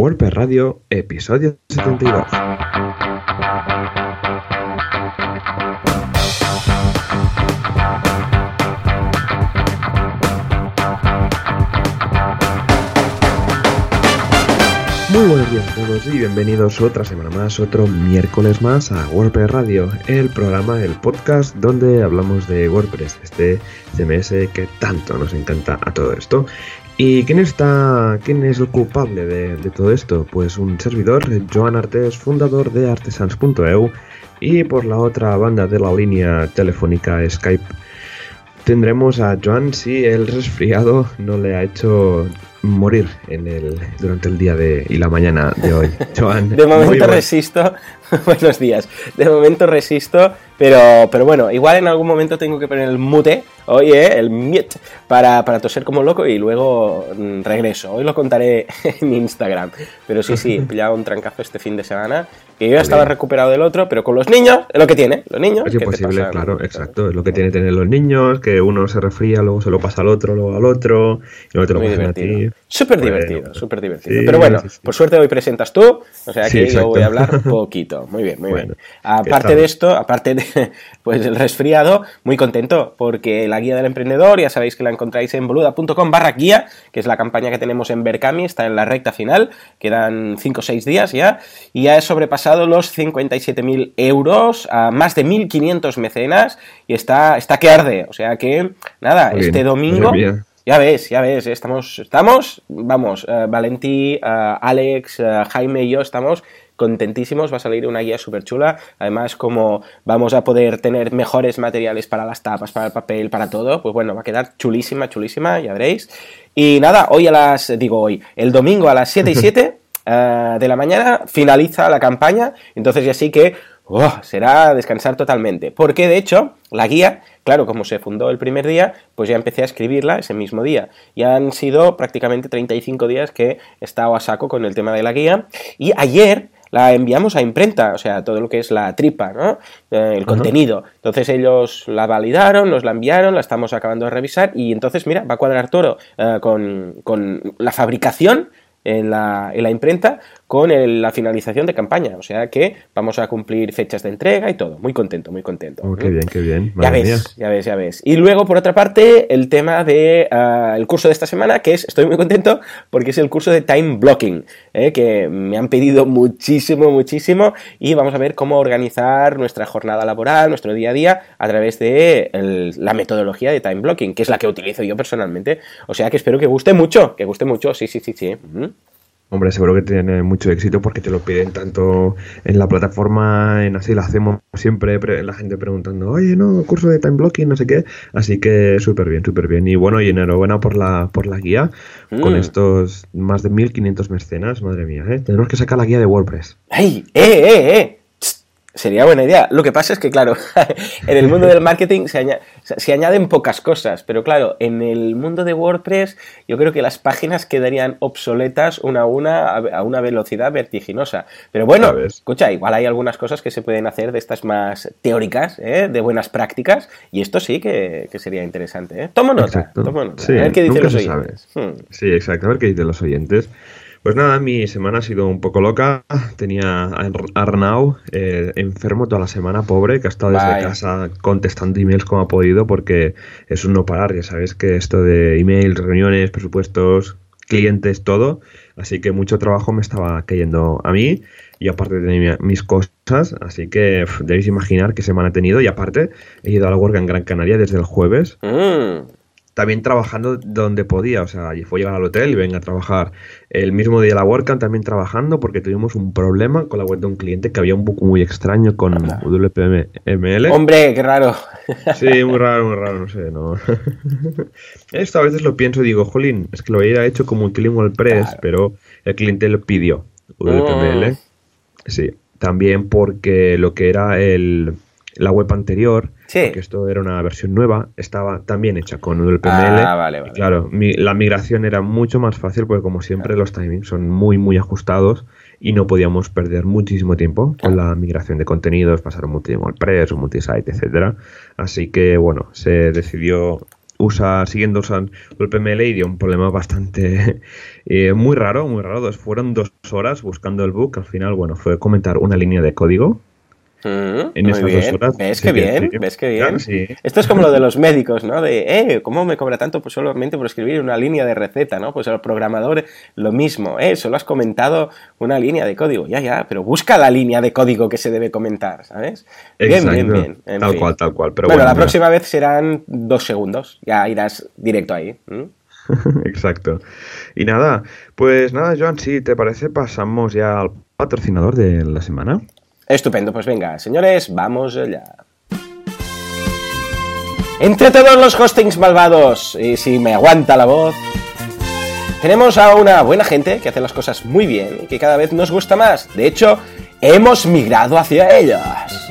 WordPress Radio, episodio 72. Muy buenos días a todos y bienvenidos otra semana más, otro miércoles más a WordPress Radio, el programa, el podcast donde hablamos de WordPress, este CMS que tanto nos encanta a todo esto. ¿Y quién está, quién es el culpable de, de todo esto? Pues un servidor, Joan Artes, fundador de artesans.eu y por la otra banda de la línea telefónica Skype tendremos a Joan si el resfriado no le ha hecho morir en el durante el día de y la mañana de hoy. Joan, de momento resisto. Buenos días. De momento resisto, pero, pero bueno, igual en algún momento tengo que poner el mute, oye, el mute, para, para toser como loco y luego mm, regreso. Hoy lo contaré en Instagram. Pero sí, sí, he pillado un trancazo este fin de semana, que yo ya estaba recuperado del otro, pero con los niños, es lo que tiene, los niños. Es ¿qué te imposible, claro, exacto. Es lo que tienen que tener los niños, que uno se resfría, luego se lo pasa al otro, luego al otro, y luego te lo pasan a ti. Divertido. Súper Bueno, divertido, súper divertido. sí, Pero bueno, sí, sí. por suerte hoy presentas tú, o sea que yo voy a hablar poquito. Muy bien, muy Bueno, bien. ¿qué Aparte de esto, aparte de pues el resfriado, muy contento porque la guía del emprendedor, ya sabéis que la encontráis en boluda.com barra guía, que es la campaña que tenemos en Berkami, está en la recta final, quedan 5 o 6 días ya, y ya he sobrepasado los 57.000 euros a más de 1.500 mecenas y está, está que arde. O sea que, nada, Muy este bien, domingo... Ya ves, ya ves, estamos, estamos, vamos, eh, Valentí, eh, Alex, eh, Jaime y yo estamos contentísimos, va a salir una guía súper chula, además como vamos a poder tener mejores materiales para las tapas, para el papel, para todo, pues bueno, va a quedar chulísima, chulísima, ya veréis. Y nada, hoy a las, digo hoy, el domingo a las 7 y 7 eh, de la mañana finaliza la campaña, entonces ya sí que oh, será descansar totalmente, porque de hecho la guía, claro, como se fundó el primer día, pues ya empecé a escribirla ese mismo día. Y han sido prácticamente 35 días que he estado a saco con el tema de la guía. Y ayer la enviamos a imprenta, o sea, todo lo que es la tripa, ¿no? Eh, el contenido. Entonces ellos la validaron, nos la enviaron, la estamos acabando de revisar y entonces, mira, va a cuadrar todo eh, con, con la fabricación en la, en la imprenta con el- la finalización de campaña. O sea que vamos a cumplir fechas de entrega y todo. Muy contento, muy contento. Oh, qué bien, qué bien. Ya ves, mía. ya ves, ya ves. Y luego, por otra parte, el tema de ah, el curso de esta semana, que es, estoy muy contento, porque es el curso de time blocking, ¿eh? que me han pedido muchísimo, muchísimo, y vamos a ver cómo organizar nuestra jornada laboral, nuestro día a día, a través de el- la metodología de time blocking, que es la que utilizo yo personalmente. O sea que espero que guste mucho, que guste mucho, sí, sí, sí, sí. Hombre, seguro que tiene mucho éxito porque te lo piden tanto en la plataforma, en así lo hacemos siempre, pre- la gente preguntando, oye, no, curso de time blocking, no sé qué. Así que súper bien, súper bien. Y bueno, y enhorabuena por la, por la guía, con Mm. estos más de 1500 mecenas, madre mía, ¿eh? Tenemos que sacar la guía de WordPress. ¡Ey! ¡Eh, eh, eh! Sería buena idea. Lo que pasa es que, claro, en el mundo del marketing se, se añaden pocas cosas, pero claro, en el mundo de WordPress yo creo que las páginas quedarían obsoletas una a una a una velocidad vertiginosa. Pero bueno, escucha, igual hay algunas cosas que se pueden hacer de estas más teóricas, ¿eh? de buenas prácticas, y esto sí que, que sería interesante. ¿eh? Tomo nota, tomo nota. Sí, a ver qué dicen los oyentes. Hmm. Sí, exacto. A ver qué dicen los oyentes. Pues nada, mi semana ha sido un poco loca. Tenía a Ar- Arnau eh, enfermo toda la semana, pobre, que ha estado desde casa contestando emails como ha podido, porque es un no parar. Ya sabes que esto de emails, reuniones, presupuestos, clientes, todo. Así que mucho trabajo me estaba cayendo a mí. Y aparte de mi- mis cosas, así que debéis imaginar qué semana he tenido. Y aparte, he ido a la huelga en Gran Canaria desde el jueves Mm. También trabajando donde podía, o sea, y fue llegar al hotel y venga a trabajar. El mismo día la WordCamp también trabajando porque tuvimos un problema con la web de un cliente que había un bug muy extraño con WPML. Hombre, qué raro. Sí, muy raro, muy raro, no sé, no. Esto a veces lo pienso y digo, jolín, es que lo hubiera hecho como un client WordPress, Claro. pero el cliente lo pidió, WPML. Mm. Sí, también porque lo que era el, la web anterior, Sí. porque esto era una versión nueva, estaba también hecha con WPML. Ah, vale, Y vale. claro, mi- la migración era mucho más fácil porque como siempre los timings son muy muy ajustados y no podíamos perder muchísimo tiempo con la migración de contenidos, pasar un WordPress, un multisite, etcétera. Así que bueno, se decidió usa, siguiendo usando el PML y dio un problema bastante eh, muy raro, muy raro. fueron dos horas buscando el bug. Al final, bueno, fue comentar una línea de código Mm, en muy bien. ¿Ves que bien? ¿Ves que bien? Esto es como lo de los médicos, ¿no? De, eh, ¿cómo me cobra tanto pues solamente por escribir una línea de receta, ¿no? Pues el programador lo mismo, ¿eh? Solo has comentado una línea de código, ya, ya, pero busca la línea de código que se debe comentar, ¿sabes? Bien, bien, bien. tal cual, tal cual. Pero bueno, la próxima vez serán dos segundos, ya irás directo ahí. Exacto. Y nada, pues nada, Joan, si te parece, pasamos ya al patrocinador de la semana. Estupendo, pues venga, señores, vamos allá. Entre todos los hostings malvados, y si me aguanta la voz, tenemos a una buena gente que hace las cosas muy bien y que cada vez nos gusta más. De hecho, hemos migrado hacia ellas.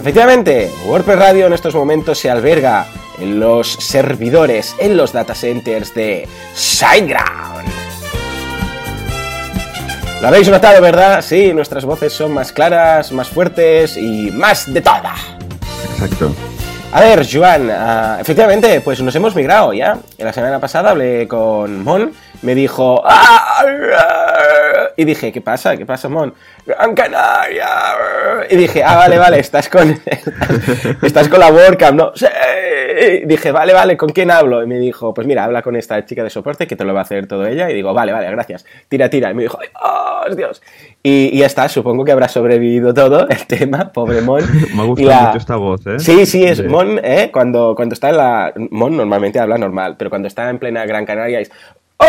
Efectivamente, WordPress Radio en estos momentos se alberga en los servidores, en los data centers de SiteGround. Lo habéis notado, ¿verdad? Sí, nuestras voces son más claras, más fuertes y más de toda. Exacto. A ver, Joan, ah, efectivamente, pues nos hemos migrado ya. La semana pasada hablé con Mon, me dijo... Ah, y dije, ¿qué pasa? ¿Qué pasa, Mon? Gran Canaria. Y dije, ah, vale, vale, estás con, estás con la WordCamp, ¿no? Sí. Dije, vale, vale, ¿con quién hablo? Y me dijo, pues mira, habla con esta chica de soporte que te lo va a hacer todo ella. Y digo, vale, vale, gracias. Tira, tira. Y me dijo, ¡ay, Dios! Y, ya está, supongo que habrá sobrevivido todo el tema, pobre Mon. me ha gustado mucho esta voz, ¿eh? Sí, sí, es Mon, ¿eh? Cuando, cuando está en la... Mon normalmente habla normal, pero cuando está en plena Gran Canaria es... ¡Oh!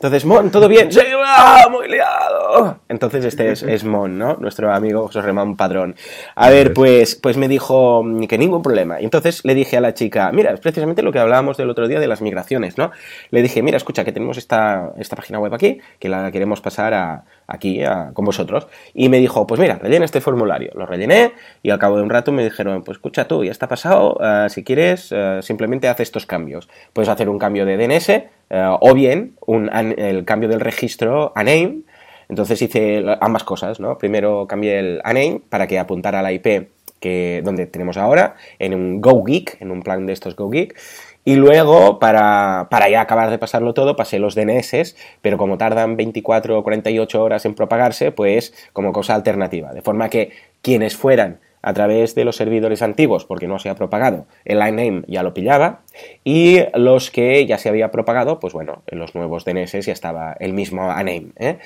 Entonces, Mon, ¿todo bien? Sí, ¡ah, muy liado. Entonces este es, Mon, ¿no? Nuestro amigo José Ramón Padrón. A ver, pues, pues me dijo que ningún problema. Y entonces le dije a la chica, mira, es precisamente lo que hablábamos del otro día de las migraciones, ¿no? Le dije, mira, escucha, que tenemos esta, esta página web aquí, que la queremos pasar a, aquí con vosotros. Y me dijo, pues mira, rellena este formulario. Lo rellené y al cabo de un rato me dijeron, pues escucha tú, ya está pasado, eh, si quieres, eh, simplemente haz estos cambios. Puedes hacer un cambio de DNS eh, o bien el cambio del registro a name. Entonces hice ambas cosas, ¿no? Primero cambié el a name para que apuntara a la IP que, donde tenemos ahora, en un GoGeek, en un plan de estos GoGeek. Y luego, para, para, ya acabar de pasarlo todo, pasé los DNS, pero como tardan 24 o 48 horas en propagarse, pues como cosa alternativa. De forma que quienes fueran a través de los servidores antiguos, porque no se ha propagado, el line name ya lo pillaba, y los que ya se había propagado, pues bueno, en los nuevos DNS ya estaba el mismo name. ¿eh?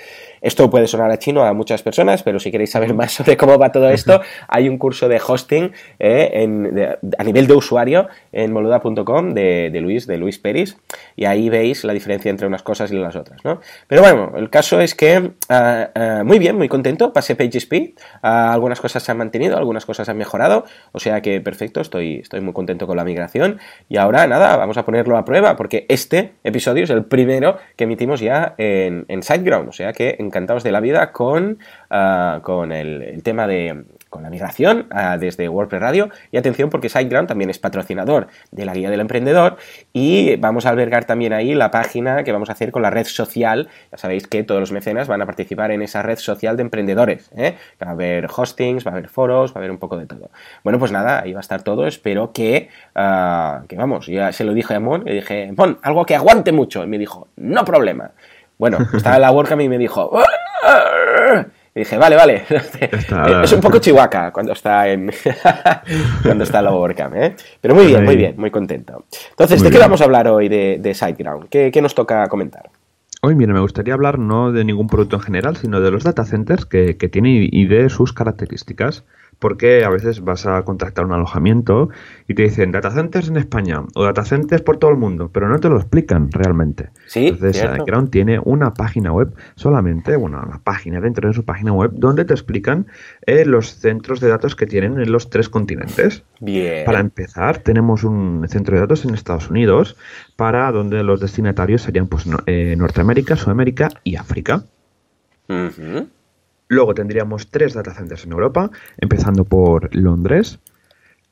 Esto puede sonar a chino a muchas personas, pero si queréis saber más sobre cómo va todo esto, hay un curso de hosting ¿eh? a nivel de usuario en moluda.com de, Luis, de Luis Peris, y ahí veis la diferencia entre unas cosas y las otras. ¿no? Pero bueno, el caso es que ah, ah, muy bien, muy contento, pasé PageSpeed, ah, algunas cosas se han mantenido, algunas cosas han mejorado, o sea que perfecto, estoy, estoy muy contento con la migración, y ahora nada, vamos a ponerlo a prueba, porque este episodio es el primero que emitimos ya en, en SiteGround, o sea que encantados de la vida con, con el tema de con la migración ah, desde WordPress Radio. Y atención porque SiteGround también es patrocinador de la guía del emprendedor y vamos a albergar también ahí la página que vamos a hacer con la red social. Ya sabéis que todos los mecenas van a participar en esa red social de emprendedores. ¿eh? Va a haber hostings, va a haber foros, va a haber un poco de todo. Bueno, pues nada, ahí va a estar todo. Espero que, ah, que vamos, ya se lo dije a Mon, le dije, Mon, algo que aguante mucho. Y me dijo, no problema. Bueno, estaba en la WordCamp y me dijo, y dije, vale, vale. es un poco chihuahua cuando está en cuando está en la WordCamp, ¿eh? Pero muy bien, muy bien, muy contento. Entonces, ¿de qué vamos a hablar hoy de, de SiteGround? ¿Qué, ¿Qué, nos toca comentar? Hoy, mira, me gustaría hablar no de ningún producto en general, sino de los data centers que, que tienen y de sus características porque a veces vas a contactar un alojamiento y te dicen data centers en España o data centers por todo el mundo, pero no te lo explican realmente. Sí, Entonces, Ground tiene una página web solamente, bueno, una página dentro de su página web donde te explican eh, los centros de datos que tienen en los tres continentes. Bien. Para empezar, tenemos un centro de datos en Estados Unidos para donde los destinatarios serían pues eh, Norteamérica, Sudamérica y África. Luego tendríamos tres data centers en Europa, empezando por Londres.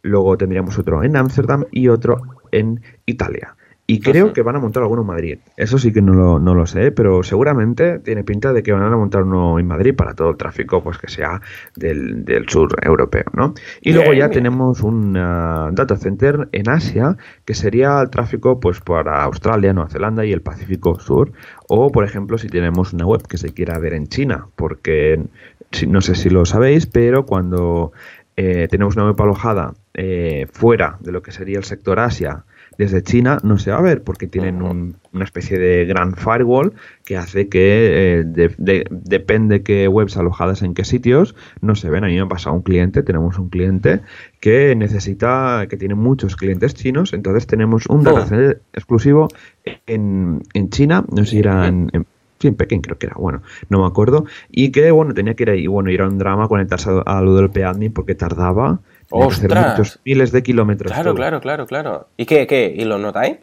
Luego tendríamos otro en Ámsterdam y otro en Italia. Y creo que van a montar alguno en Madrid. Eso sí que no lo, no lo sé, pero seguramente tiene pinta de que van a montar uno en Madrid para todo el tráfico pues que sea del, sur europeo, ¿no? Y luego ya tenemos un data center en Asia que sería el tráfico pues para Australia, Nueva Zelanda y el Pacífico Sur. O, por ejemplo, si tenemos una web que se quiera ver en China, porque no sé si lo sabéis, pero cuando eh, tenemos una web alojada eh, fuera de lo que sería el sector Asia, desde China no se va a ver porque tienen una especie de gran firewall que hace que eh, depende qué webs alojadas en qué sitios no se ven. A mí me ha pasado un cliente, tenemos un cliente que necesita, que tiene muchos clientes chinos, entonces tenemos un data center exclusivo en, en China, no sé si era en, sí, en Pekín creo que era, bueno, no me acuerdo, y que bueno, tenía que ir ahí, bueno, ir a un drama conectarse a, lo del PADMIN porque tardaba muchos miles de kilómetros. Claro, claro, claro, claro. ¿Y qué, qué? ¿Y lo notáis?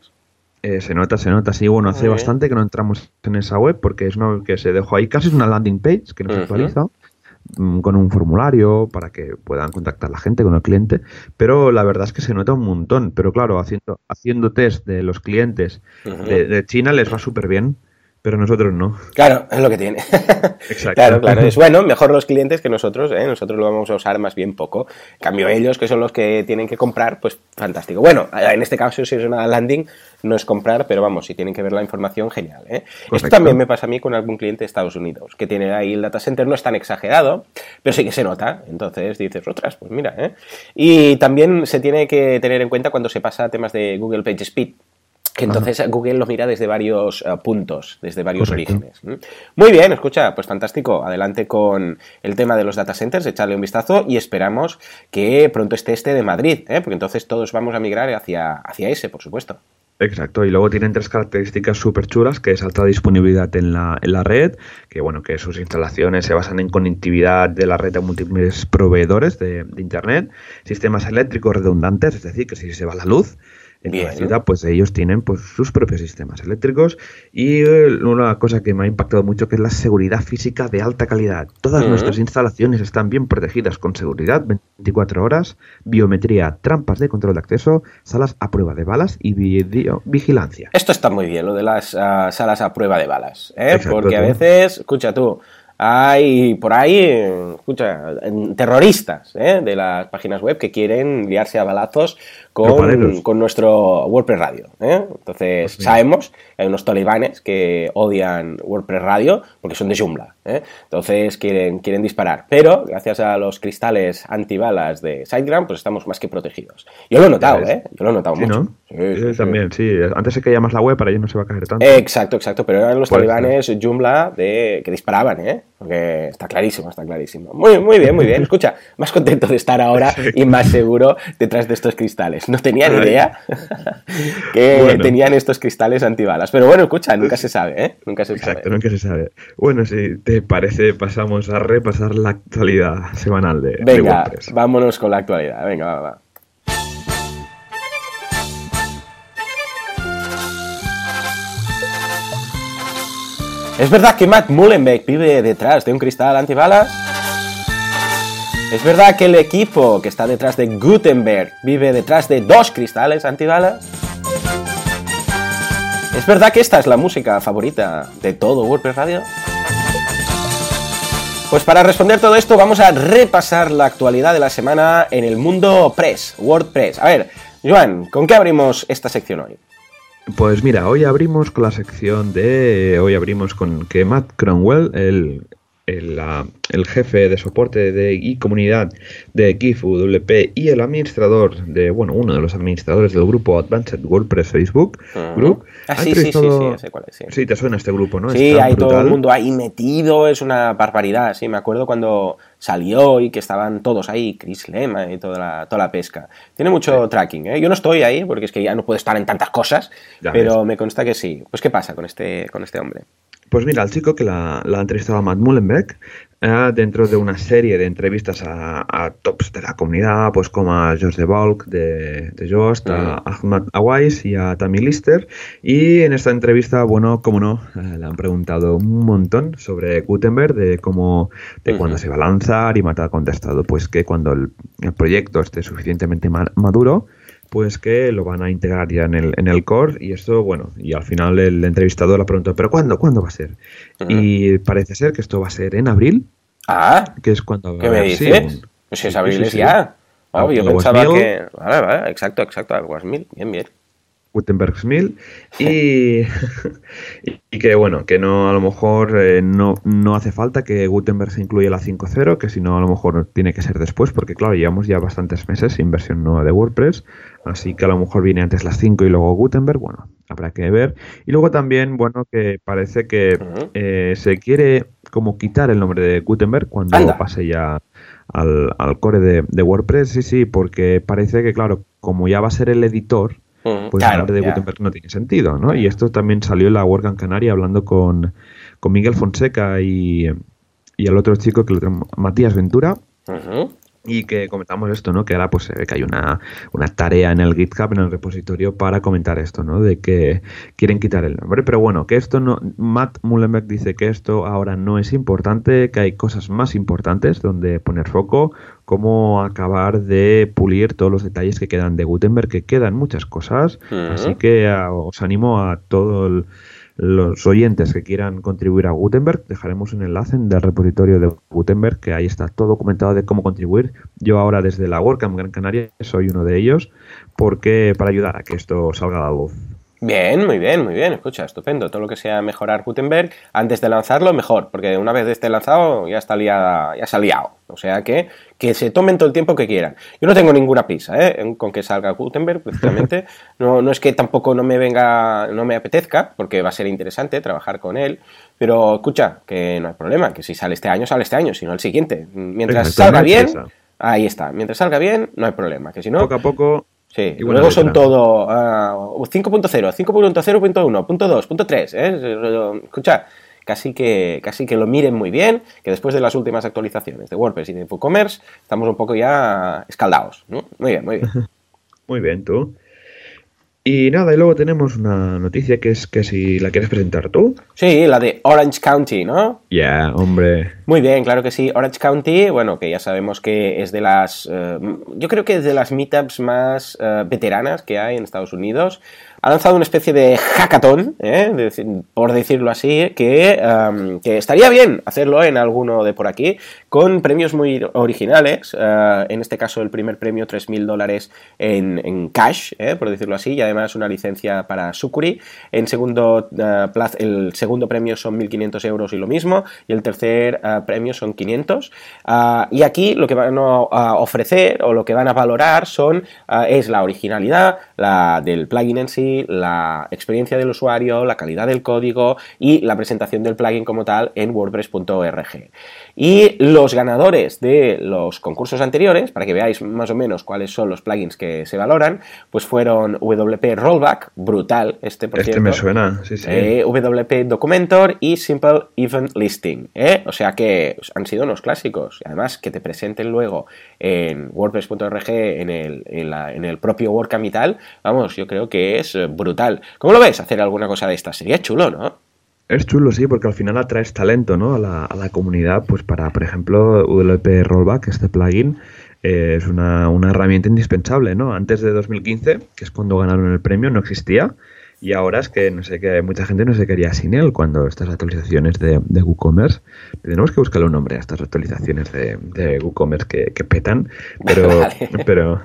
Eh, se nota, se nota. Sí, bueno, hace bastante que no entramos en esa web porque es una que se dejó ahí. Casi es una landing page que no se actualiza mm, con un formulario para que puedan contactar la gente con el cliente, pero la verdad es que se nota un montón. Pero claro, haciendo, haciendo test de los clientes de, de, China les va súper bien pero nosotros no. Claro, es lo que tiene. Exacto. Claro, claro. Es bueno, mejor los clientes que nosotros, ¿eh? Nosotros lo vamos a usar más bien poco. En cambio, ellos, que son los que tienen que comprar, pues fantástico. Bueno, en este caso, si es una landing, no es comprar, pero vamos, si tienen que ver la información, genial. ¿eh? Esto también me pasa a mí con algún cliente de Estados Unidos, que tiene ahí el data center, no es tan exagerado, pero sí que se nota. Entonces dices, otras, pues mira. ¿eh? Y también se tiene que tener en cuenta cuando se pasa a temas de Google Page Speed que entonces Google lo mira desde varios eh, puntos, desde varios orígenes. Muy bien, escucha, pues fantástico. Adelante con el tema de los data centers, echarle un vistazo y esperamos que pronto esté este de Madrid, ¿eh? porque entonces todos vamos a migrar hacia, hacia ese, por supuesto. Exacto, y luego tienen tres características súper chulas, que es alta disponibilidad en la, en la red, que bueno, que sus instalaciones se basan en conectividad de la red a múltiples proveedores de, de Internet, sistemas eléctricos redundantes, es decir, que si se va la luz, en la ciudad, pues ellos tienen pues sus propios sistemas eléctricos y eh, una cosa que me ha impactado mucho que es la seguridad física de alta calidad. Todas nuestras instalaciones están bien protegidas con seguridad 24 horas, biometría, trampas de control de acceso, salas a prueba de balas y video vigilancia. Esto está muy bien, lo de las ah, salas a prueba de balas, ¿eh? porque a veces, escucha tú, hay por ahí, escucha, terroristas ¿eh? de las páginas web que quieren liarse a balazos con, nuestro WordPress Radio. ¿eh? Entonces, pues sabemos que hay unos talibanes que odian WordPress Radio porque son de Joomla. ¿eh? Entonces, quieren, quieren disparar. Pero, gracias a los cristales antibalas de SiteGround, pues estamos más que protegidos. Yo lo he notado, ¿eh? Yo lo he notado mucho. Sí, también, sí. Antes se caía más la web, para ellos no se va a caer tanto. Exacto, exacto. Pero eran los talibanes Joomla de, que disparaban, ¿eh? Porque está clarísimo, está clarísimo. Muy, muy bien, muy bien. Escucha, más contento de estar ahora y más seguro detrás de estos cristales. No tenía ni idea que tenían estos cristales antibalas. Pero bueno, escucha, nunca se sabe, ¿eh? Nunca se Exacto, nunca se sabe. Bueno, si te parece, pasamos a repasar la actualidad semanal de, Venga, vámonos con la actualidad. Venga, va, va. ¿Es verdad que Matt Mullenbeck vive detrás de un cristal antibalas? ¿Es verdad que el equipo que está detrás de Gutenberg vive detrás de dos cristales antibalas? ¿Es verdad que esta es la música favorita de todo WordPress Radio? Pues para responder todo esto vamos a repasar la actualidad de la semana en el mundo Press, WordPress. A ver, Joan, ¿con qué abrimos esta sección hoy? Pues mira, hoy abrimos con la sección de. Hoy abrimos con que Matt Cromwell, el, el, jefe de soporte de y comunidad de Kifu WP y el administrador de, bueno, uno de los administradores del grupo Advanced WordPress Facebook Group. Ah, sí, sí, sí, sí, cuál es, sí. te suena este grupo, ¿no? Sí, hay todo el mundo ahí metido, es una barbaridad, sí, me acuerdo cuando salió y que estaban todos ahí, Chris Lema y toda la, toda la pesca. Tiene mucho tracking, ¿eh? Yo no estoy ahí porque es que ya no puedo estar en tantas cosas, pero me consta que sí. Pues, ¿qué pasa con este, con este hombre? Pues mira, el chico que la, la ha entrevistado a Matt Mullenbeck eh, dentro de una serie de entrevistas a, tops de la comunidad, pues como a George de Bulk de, de Jost, a Ahmad Awais y a Tammy Lister. Y en esta entrevista, bueno, como no, eh, le han preguntado un montón sobre Gutenberg, de cómo, de cuándo se va a lanzar y Matt ha contestado, pues que cuando el, proyecto esté suficientemente maduro, pues que lo van a integrar ya en el, en el core y esto, bueno, y al final el entrevistador le preguntó, ¿pero cuándo? ¿Cuándo va a ser? Y parece ser que esto va a ser en abril. Ah, que es cuando... ¿qué me dices? pues si es abril es ya. Oh, yo pensaba que... Vale, vale, exacto, exacto, Mil, bien, bien. Gutenberg Smil y, y, que bueno, que no a lo mejor eh, no, no, hace falta que Gutenberg se incluya la 5.0, que si no a lo mejor tiene que ser después, porque claro, llevamos ya bastantes meses sin versión nueva de WordPress, así que a lo mejor viene antes las 5 y luego Gutenberg, bueno, habrá que ver. Y luego también, bueno, que parece que eh, se quiere como quitar el nombre de Gutenberg cuando pase ya al, al core de, de WordPress, sí, sí, porque parece que claro, como ya va a ser el editor, pues hablar de Gutenberg no tiene sentido, ¿no? Y esto también salió en la WordCamp Canaria hablando con, con Miguel Fonseca y, y el otro chico, que Matías Ventura y que comentamos esto, ¿no? Que ahora pues se ve que hay una, una, tarea en el GitHub, en el repositorio, para comentar esto, ¿no? De que quieren quitar el nombre. Pero bueno, que esto no. Matt Mullenberg dice que esto ahora no es importante, que hay cosas más importantes donde poner foco, como acabar de pulir todos los detalles que quedan de Gutenberg, que quedan muchas cosas. Así que ah, os animo a todo el los oyentes que quieran contribuir a Gutenberg, dejaremos un enlace del repositorio de Gutenberg, que ahí está todo documentado de cómo contribuir. Yo ahora desde la WordCamp Gran Canaria soy uno de ellos, porque para ayudar a que esto salga a la luz. Bien, muy bien, muy bien. Escucha, estupendo. Todo lo que sea mejorar Gutenberg antes de lanzarlo, mejor, porque una vez esté lanzado ya está liada, ya se ha liado. O sea que que se tomen todo el tiempo que quieran. Yo no tengo ninguna prisa ¿eh? con que salga Gutenberg, precisamente. No, no es que tampoco no me venga, no me apetezca, porque va a ser interesante trabajar con él. Pero escucha, que no hay problema, que si sale este año, sale este año, si no el siguiente. Mientras salga bien, ahí está. Mientras salga bien, no hay problema. Que si no. Poco a poco Sí, y luego son todo uh, 5.0, 5.0.1, punto 2, punto 3. ¿eh? Escucha, casi que, casi que lo miren muy bien, que después de las últimas actualizaciones de WordPress y de WooCommerce estamos un poco ya escaldados. ¿no? Muy bien, muy bien. muy bien, tú. Y nada, y luego tenemos una noticia que es que si la quieres presentar tú. Sí, la de Orange County, ¿no? Ya, hombre. Muy bien, claro que sí. Orange County, bueno, que ya sabemos que es de las. Eh, yo creo que es de las meetups más eh, veteranas que hay en Estados Unidos ha lanzado una especie de hackathon, ¿eh? por decirlo así, que, estaría bien hacerlo en alguno de por aquí, con premios muy originales. Eh, en este caso, el primer premio, 3.000 dólares en, cash, ¿eh? por decirlo así, y además una licencia para Sucuri. En segundo, el segundo premio son 1.500 euros y lo mismo, y el tercer premio son 500. y aquí lo que van a ofrecer o lo que van a valorar son, es la originalidad la del plugin en sí, la experiencia del usuario, la calidad del código y la presentación del plugin como tal en wordpress.org. Y los ganadores de los concursos anteriores, para que veáis más o menos cuáles son los plugins que se valoran, pues fueron WP Rollback, brutal este por este me suena, sí, sí. Eh, WP Documentor y Simple Event Listing. ¿eh? O sea que han sido unos clásicos. Además que te presenten luego en WordPress.org, en el, en, el propio WordCamp y tal, vamos, yo creo que es brutal. ¿Cómo lo ves hacer alguna cosa de esta? Sería chulo, ¿no? Es chulo, sí, porque al final atraes talento ¿no? a, la, a la comunidad, pues para, por ejemplo, WP Rollback, este plugin, eh, es una, una, herramienta indispensable, ¿no? Antes de 2015, que es cuando ganaron el premio, no existía. Y ahora es que no sé que mucha gente no se quería sin él cuando estas actualizaciones de, de WooCommerce. Tenemos que buscarle un nombre a estas actualizaciones de, de WooCommerce que, que petan. Pero, pero,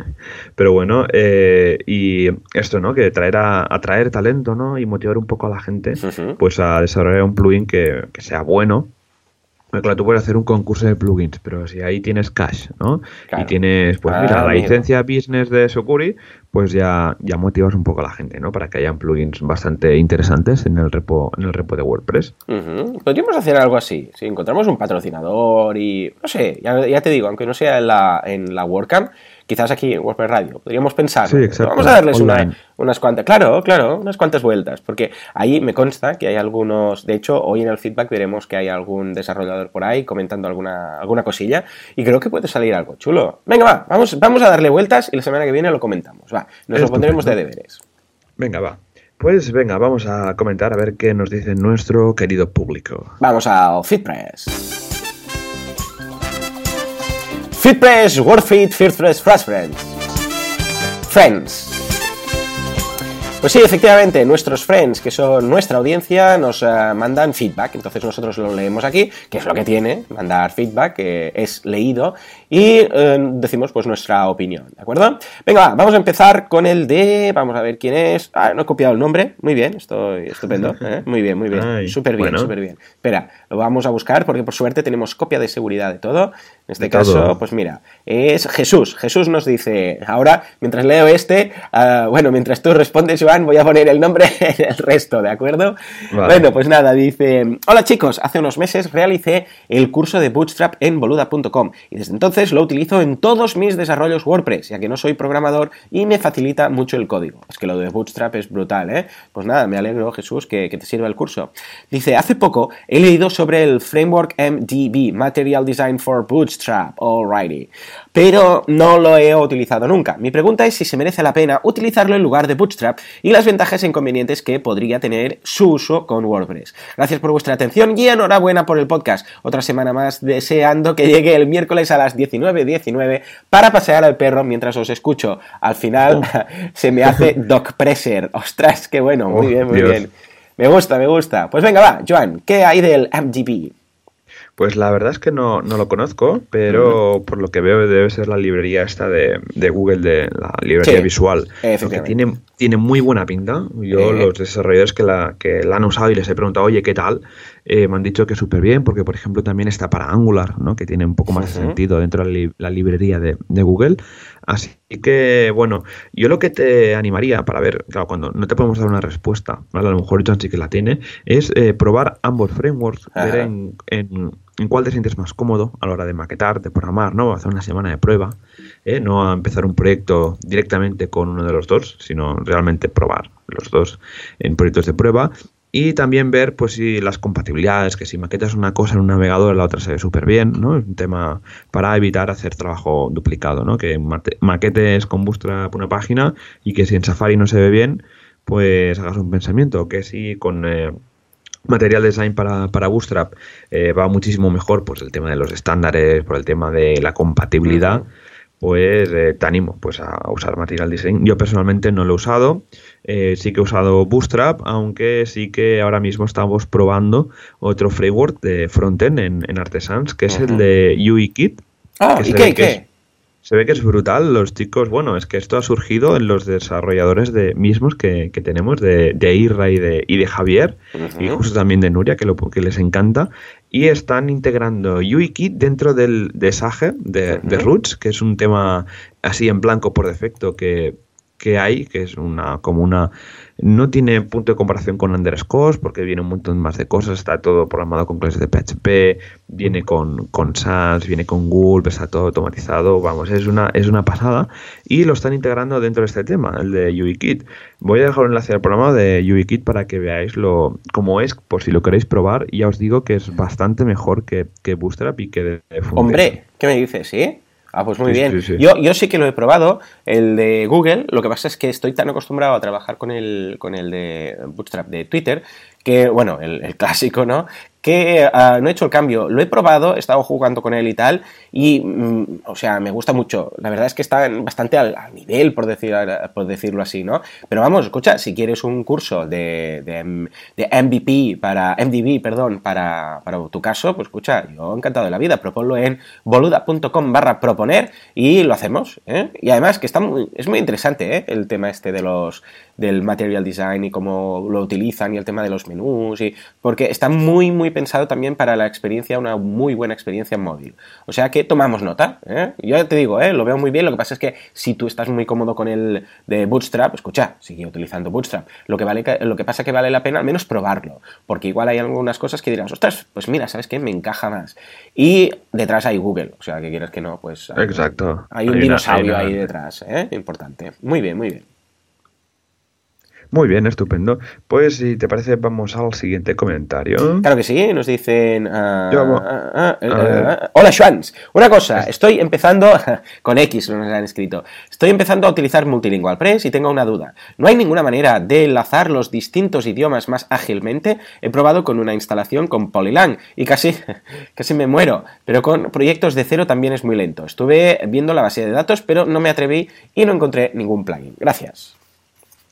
pero bueno, eh, y esto, ¿no? Que traer a, atraer talento, ¿no? Y motivar un poco a la gente, pues a desarrollar un plugin que, que sea bueno Claro, tú puedes hacer un concurso de plugins, pero si ahí tienes cash, ¿no? Y tienes, pues mira, la licencia business de Sokuri, pues ya, ya motivas un poco a la gente, ¿no? Para que hayan plugins bastante interesantes en el repo, en el repo de WordPress. Podríamos hacer algo así. Si encontramos un patrocinador y. No sé, ya, ya te digo, aunque no sea en la, en la WordCamp quizás aquí en WordPress Radio, podríamos pensar, vamos a darles unas cuantas, claro, claro, unas cuantas vueltas, porque ahí me consta que hay algunos, de hecho, hoy en el feedback veremos que hay algún desarrollador por ahí comentando alguna, alguna cosilla, y creo que puede salir algo chulo. Venga, va, vamos, vamos a darle vueltas y la semana que viene lo comentamos, va, nos lo pondremos de deberes. Venga, va. Pues venga, vamos a comentar a ver qué nos dice nuestro querido público. Vamos a FitPress. FitPress, WordFit, FitPress, Friends. Friends. Pues sí, efectivamente, nuestros friends, que son nuestra audiencia, nos uh, mandan feedback. Entonces nosotros lo leemos aquí, que es lo que tiene, mandar feedback, que es leído, y uh, decimos pues nuestra opinión, ¿de acuerdo? Venga, va, vamos a empezar con el de... Vamos a ver quién es... Ah, no he copiado el nombre. Muy bien, estoy estupendo. ¿eh? Muy bien, muy bien. Súper bien, súper bien. Espera, lo vamos a buscar porque por suerte tenemos copia de seguridad de todo. En este caso, todo. pues mira, es Jesús. Jesús nos dice, ahora, mientras leo este, uh, bueno, mientras tú respondes, Joan, voy a poner el nombre en el resto, ¿de acuerdo? Vale. Bueno, pues nada, dice, hola chicos, hace unos meses realicé el curso de Bootstrap en boluda.com y desde entonces lo utilizo en todos mis desarrollos WordPress, ya que no soy programador y me facilita mucho el código. Es que lo de Bootstrap es brutal, ¿eh? Pues nada, me alegro, Jesús, que, que te sirva el curso. Dice, hace poco he leído sobre el framework MDB, Material Design for Bootstrap, Bootstrap, alrighty. Pero no lo he utilizado nunca. Mi pregunta es si se merece la pena utilizarlo en lugar de Bootstrap y las ventajas e inconvenientes que podría tener su uso con WordPress. Gracias por vuestra atención y enhorabuena por el podcast. Otra semana más deseando que llegue el miércoles a las 19.19 .19 para pasear al perro mientras os escucho. Al final se me hace dog pressure. Ostras, qué bueno. Muy oh, bien, muy Dios. bien. Me gusta, me gusta. Pues venga, va, Joan, ¿qué hay del MGP? Pues la verdad es que no, no lo conozco, pero uh -huh. por lo que veo debe ser la librería esta de, de Google, de la librería sí, visual. Porque tiene, tiene muy buena pinta. Yo, eh. los desarrolladores que la, que la han usado y les he preguntado, oye, ¿qué tal? Eh, me han dicho que súper bien, porque por ejemplo también está para Angular, ¿no? que tiene un poco más uh -huh. de sentido dentro de la, li la librería de, de, Google. Así que, bueno, yo lo que te animaría para ver, claro, cuando no te podemos dar una respuesta, ¿vale? a lo mejor John sí que la tiene, es eh, probar ambos frameworks, Ajá. ver en, en, en, cuál te sientes más cómodo a la hora de maquetar, de programar, ¿no? Hacer una semana de prueba, ¿eh? no a empezar un proyecto directamente con uno de los dos, sino realmente probar los dos en proyectos de prueba y también ver pues si las compatibilidades, que si maquetas una cosa en un navegador la otra se ve súper bien, ¿no? Es un tema para evitar hacer trabajo duplicado, ¿no? Que maquetes con Bootstrap una página y que si en Safari no se ve bien, pues hagas un pensamiento, que si con eh, material design para, para Bootstrap eh, va muchísimo mejor, pues el tema de los estándares, por el tema de la compatibilidad, pues eh, te animo pues a usar Material Design. Yo personalmente no lo he usado, eh, sí que he usado Bootstrap, aunque sí que ahora mismo estamos probando otro framework de frontend en, en Artesans, que es el de UIKit. Ah, ¿y qué? Se ve que es brutal. Los chicos, bueno, es que esto ha surgido en los desarrolladores de mismos que, que tenemos, de, de Irra y de, y de Javier, uh -huh. y justo también de Nuria, que, lo, que les encanta. Y están integrando UIKit dentro del de Sage, de, uh -huh. de Roots, que es un tema así en blanco por defecto que, que hay, que es una como una no tiene punto de comparación con underscores porque viene un montón más de cosas, está todo programado con clases de PHP, viene con, con SAS, viene con Gulp, está todo automatizado, vamos, es una, es una pasada y lo están integrando dentro de este tema, el de UIKit. Voy a dejar un enlace al programa de UIKit para que veáis lo, cómo es, por si lo queréis probar, y ya os digo que es bastante mejor que, que Bootstrap y que de, de Hombre, ¿qué me dices? ¿Sí? Ah, pues muy sí, bien. Sí, sí. Yo, yo sí que lo he probado, el de Google. Lo que pasa es que estoy tan acostumbrado a trabajar con el, con el de Bootstrap de Twitter, que, bueno, el, el clásico, ¿no? Que uh, no he hecho el cambio. Lo he probado, he estado jugando con él y tal, y, mm, o sea, me gusta mucho. La verdad es que está bastante al, nivel, por, decir, por, decirlo así, ¿no? Pero vamos, escucha, si quieres un curso de, de, de MVP para, MDB, perdón, para, para, tu caso, pues escucha, yo encantado de la vida. Proponlo en boluda.com barra proponer y lo hacemos, ¿eh? Y además que está muy, es muy interesante, ¿eh? El tema este de los, del material design y cómo lo utilizan y el tema de los menús, y, porque está muy, muy pensado también para la experiencia, una muy buena experiencia en móvil. O sea que tomamos nota. ¿eh? Yo te digo, ¿eh? lo veo muy bien. Lo que pasa es que si tú estás muy cómodo con el de Bootstrap, escucha, sigue utilizando Bootstrap. Lo que, vale, lo que pasa es que vale la pena al menos probarlo. Porque igual hay algunas cosas que dirás, ostras, pues mira, ¿sabes qué? Me encaja más. Y detrás hay Google. O sea, que quieres que no, pues. Exacto. Hay un hay dinosaurio una, hay una... ahí detrás. ¿eh? Importante. Muy bien, muy bien. Muy bien, estupendo. Pues si te parece, vamos al siguiente comentario. Claro que sí, nos dicen... ah, eh, ah, hola, Schwanz. Una cosa, estoy empezando... con X nos han escrito. Estoy empezando a utilizar Multilingual Press y tengo una duda. ¿No hay ninguna manera de enlazar los distintos idiomas más ágilmente? He probado con una instalación con Polylang y casi, casi me muero. Pero con proyectos de cero también es muy lento. Estuve viendo la base de datos, pero no me atreví y no encontré ningún plugin. Gracias.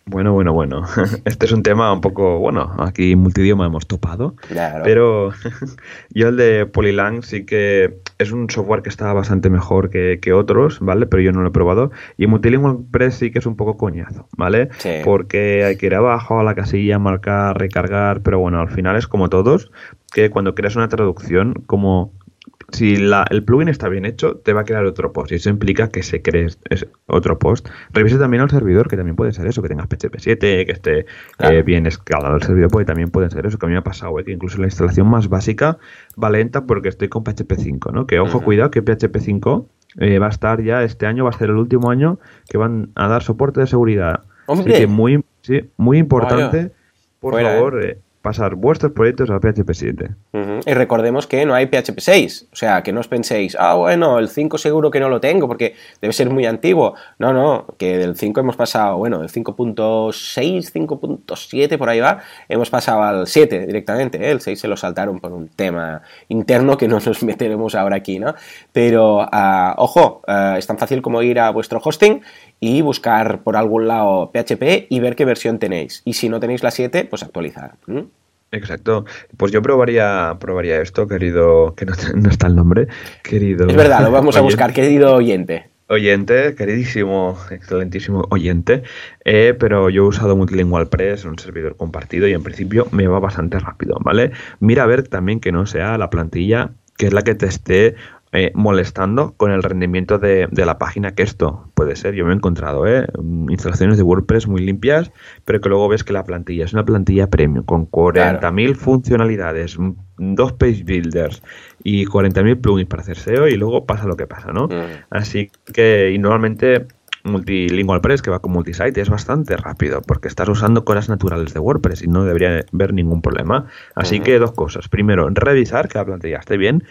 Bueno, bueno, bueno. Este es un tema un poco, bueno, aquí multidioma hemos topado. Claro. Pero yo el de Polylang sí que es un software que está bastante mejor que, que otros, ¿vale? Pero yo no lo he probado. Y Multilingual Press sí que es un poco coñazo, ¿vale? Sí. Porque hay que ir abajo a la casilla, marcar, recargar, pero bueno, al final es como todos, que cuando creas una traducción, como si la- el plugin está bien hecho, te va a crear otro post. Y eso implica que se cree otro post. Revise también al servidor, que también puede ser eso, que tengas PHP 7, que esté Claro. eh, bien escalado el servidor, porque también puede ser eso, que a mí me ha pasado, eh, que incluso la instalación más básica va lenta porque estoy con PHP 5, ¿no? Que ojo, cuidado, que PHP 5 eh, va a estar ya este año, va a ser el último año que van a dar soporte de seguridad. ¡Hombre! Así que muy, sí, muy importante, por Fuera, favor, eh, pasar vuestros proyectos a PHP 7. Ujú. Y recordemos que no hay PHP 6, o sea, que no os penséis, ah, bueno, el 5 seguro que no lo tengo porque debe ser muy antiguo. No, no, que del 5 hemos pasado, bueno, del 5.6, 5.7 por ahí va, hemos pasado al 7 directamente, ¿eh? el 6 se lo saltaron por un tema interno que no nos meteremos ahora aquí, ¿no? Pero, ah, ojo, ah, es tan fácil como ir a vuestro hosting y buscar por algún lado PHP y ver qué versión tenéis. Y si no tenéis la 7, pues actualizar. Exacto. Pues yo probaría, probaría esto, querido, que no, no está el nombre, querido. Es verdad, lo vamos a buscar, querido oyente. Oyente, queridísimo, excelentísimo oyente, eh, pero yo he usado Multilingual Press, un servidor compartido, y en principio me va bastante rápido, ¿vale? Mira a ver también que no sea la plantilla que es la que te esté eh, molestando con el rendimiento de, de la página, que esto puede ser, yo me he encontrado, ¿eh? Mm, instalaciones de WordPress muy limpias, pero que luego ves que la plantilla es una plantilla premium con 40.000 funcionalidades, mm, dos page builders y 40.000 plugins para hacer SEO y luego pasa lo que pasa, ¿no? Mm. Así que, y normalmente Multilingual Press, que va con multisite, es bastante rápido, porque estás usando cosas naturales de WordPress y no debería haber ningún problema. Así que dos cosas. Primero, revisar que la plantilla esté bien.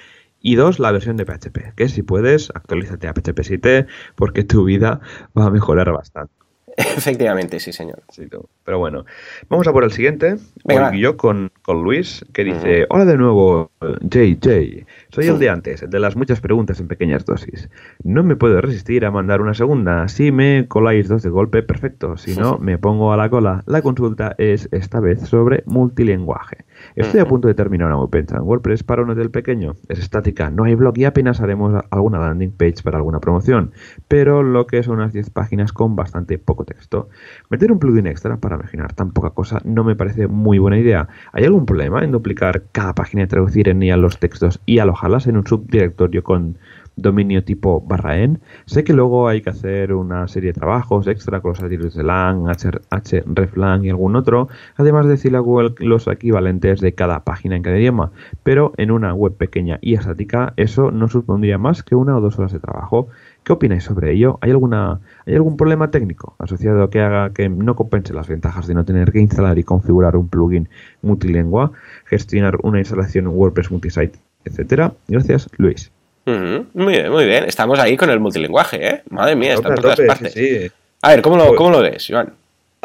Y dos, la versión de PHP, que si puedes, actualízate a PHP 7, porque tu vida va a mejorar bastante. Efectivamente, sí, señor. Sí. Pero bueno, vamos a por el siguiente. Venga, yo con, con Luis, que dice: Hola de nuevo, JJ. Soy el de antes, el de las muchas preguntas en pequeñas dosis. No me puedo resistir a mandar una segunda. Si me coláis dos de golpe, perfecto. Si no, me pongo a la cola. La consulta es esta vez sobre multilinguaje. Estoy a punto de terminar una WordPress en WordPress para un hotel pequeño. Es estática, no hay blog y apenas haremos alguna landing page para alguna promoción, pero lo que son unas 10 páginas con bastante poco texto. Meter un plugin extra para imaginar tan poca cosa no me parece muy buena idea. ¿Hay algún problema en duplicar cada página y traducir en ella los textos y alojarlas en un subdirectorio con dominio tipo barra en? Sé que luego hay que hacer una serie de trabajos extra con los atributos de lang, H, hreflang y algún otro, además de decirle a Google los equivalentes de cada página en cada idioma, pero en una web pequeña y estática eso no supondría más que una o dos horas de trabajo. ¿Qué opináis sobre ello? ¿Hay, alguna, ¿Hay algún problema técnico asociado que haga que no compense las ventajas de no tener que instalar y configurar un plugin multilingüe, gestionar una instalación WordPress multisite, etcétera? Gracias, Luis. Muy bien, muy bien. Estamos ahí con el multilingüaje, ¿eh? Madre mía, está Tope, por todas partes. sí, sí. A ver, ¿cómo lo, Pues- cómo lo ves, Joan?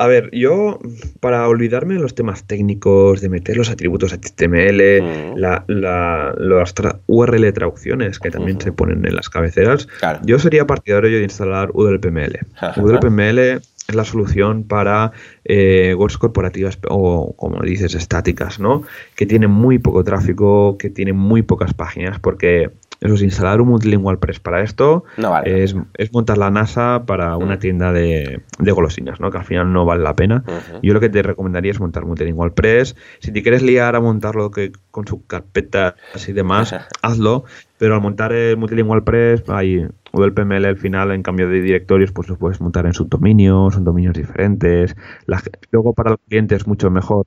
A ver, yo, para olvidarme de los temas técnicos, de meter los atributos HTML, Mm. la, la- las tra- URL traducciones que también se ponen en las cabeceras, Claro. yo sería partidario de instalar UDLPML. Ajá. UDLPML es la solución para eh, webs corporativas o, como dices, estáticas, ¿no? Que tienen muy poco tráfico, que tienen muy pocas páginas, porque eso es instalar un multilingual press para esto No vale. es, es montar la NASA para una Mm. tienda de, de golosinas, ¿no? Que al final no vale la pena. Yo lo que te recomendaría es montar Multilingual Press. Si te quieres liar a montarlo que, con sus carpetas y demás, hazlo. Pero al montar el Multilingual Press, hay o el PML al final, en cambio de directorios, pues lo puedes montar en subdominios, son dominios diferentes. La luego para el cliente es mucho mejor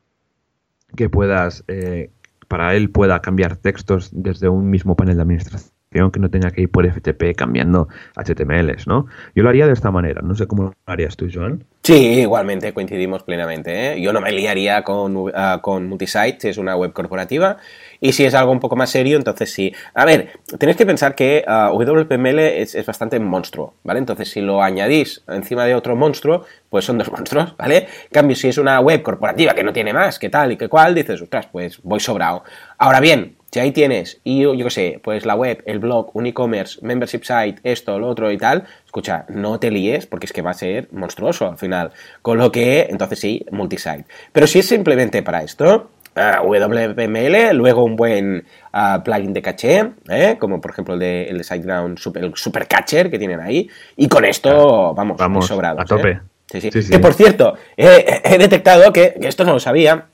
que puedas, eh, para él pueda cambiar textos desde un mismo panel de administración que no tenga que ir por FTP cambiando HTMLs, ¿no? Yo lo haría de esta manera, no sé cómo lo harías tú, Joan. Sí, igualmente, coincidimos plenamente. ¿eh? Yo no me liaría con, uh, con Multisite, es una web corporativa, y si es algo un poco más serio, entonces sí. A ver, tenéis que pensar que uh, WPML es, es, bastante monstruo, ¿vale? Entonces, si lo añadís encima de otro monstruo, pues son dos monstruos, ¿vale? En cambio, si es una web corporativa que no tiene más, que tal y que cual, dices, ostras, pues voy sobrado. Ahora bien, si ahí tienes, y yo, yo qué sé, pues la web, el blog, un e-commerce, membership site, esto, lo otro y tal, escucha, no te líes porque es que va a ser monstruoso al final. Con lo que, entonces sí, multisite. Pero si es simplemente para esto, Uh, WPML, luego un buen uh, plugin de caché, ¿eh? como por ejemplo el de, el de SiteGround, super, el Supercatcher que tienen ahí, y con esto vamos, vamos sobrados. A tope. ¿eh? Sí, sí. Sí, que por cierto, he, he detectado que, que, esto no lo sabía,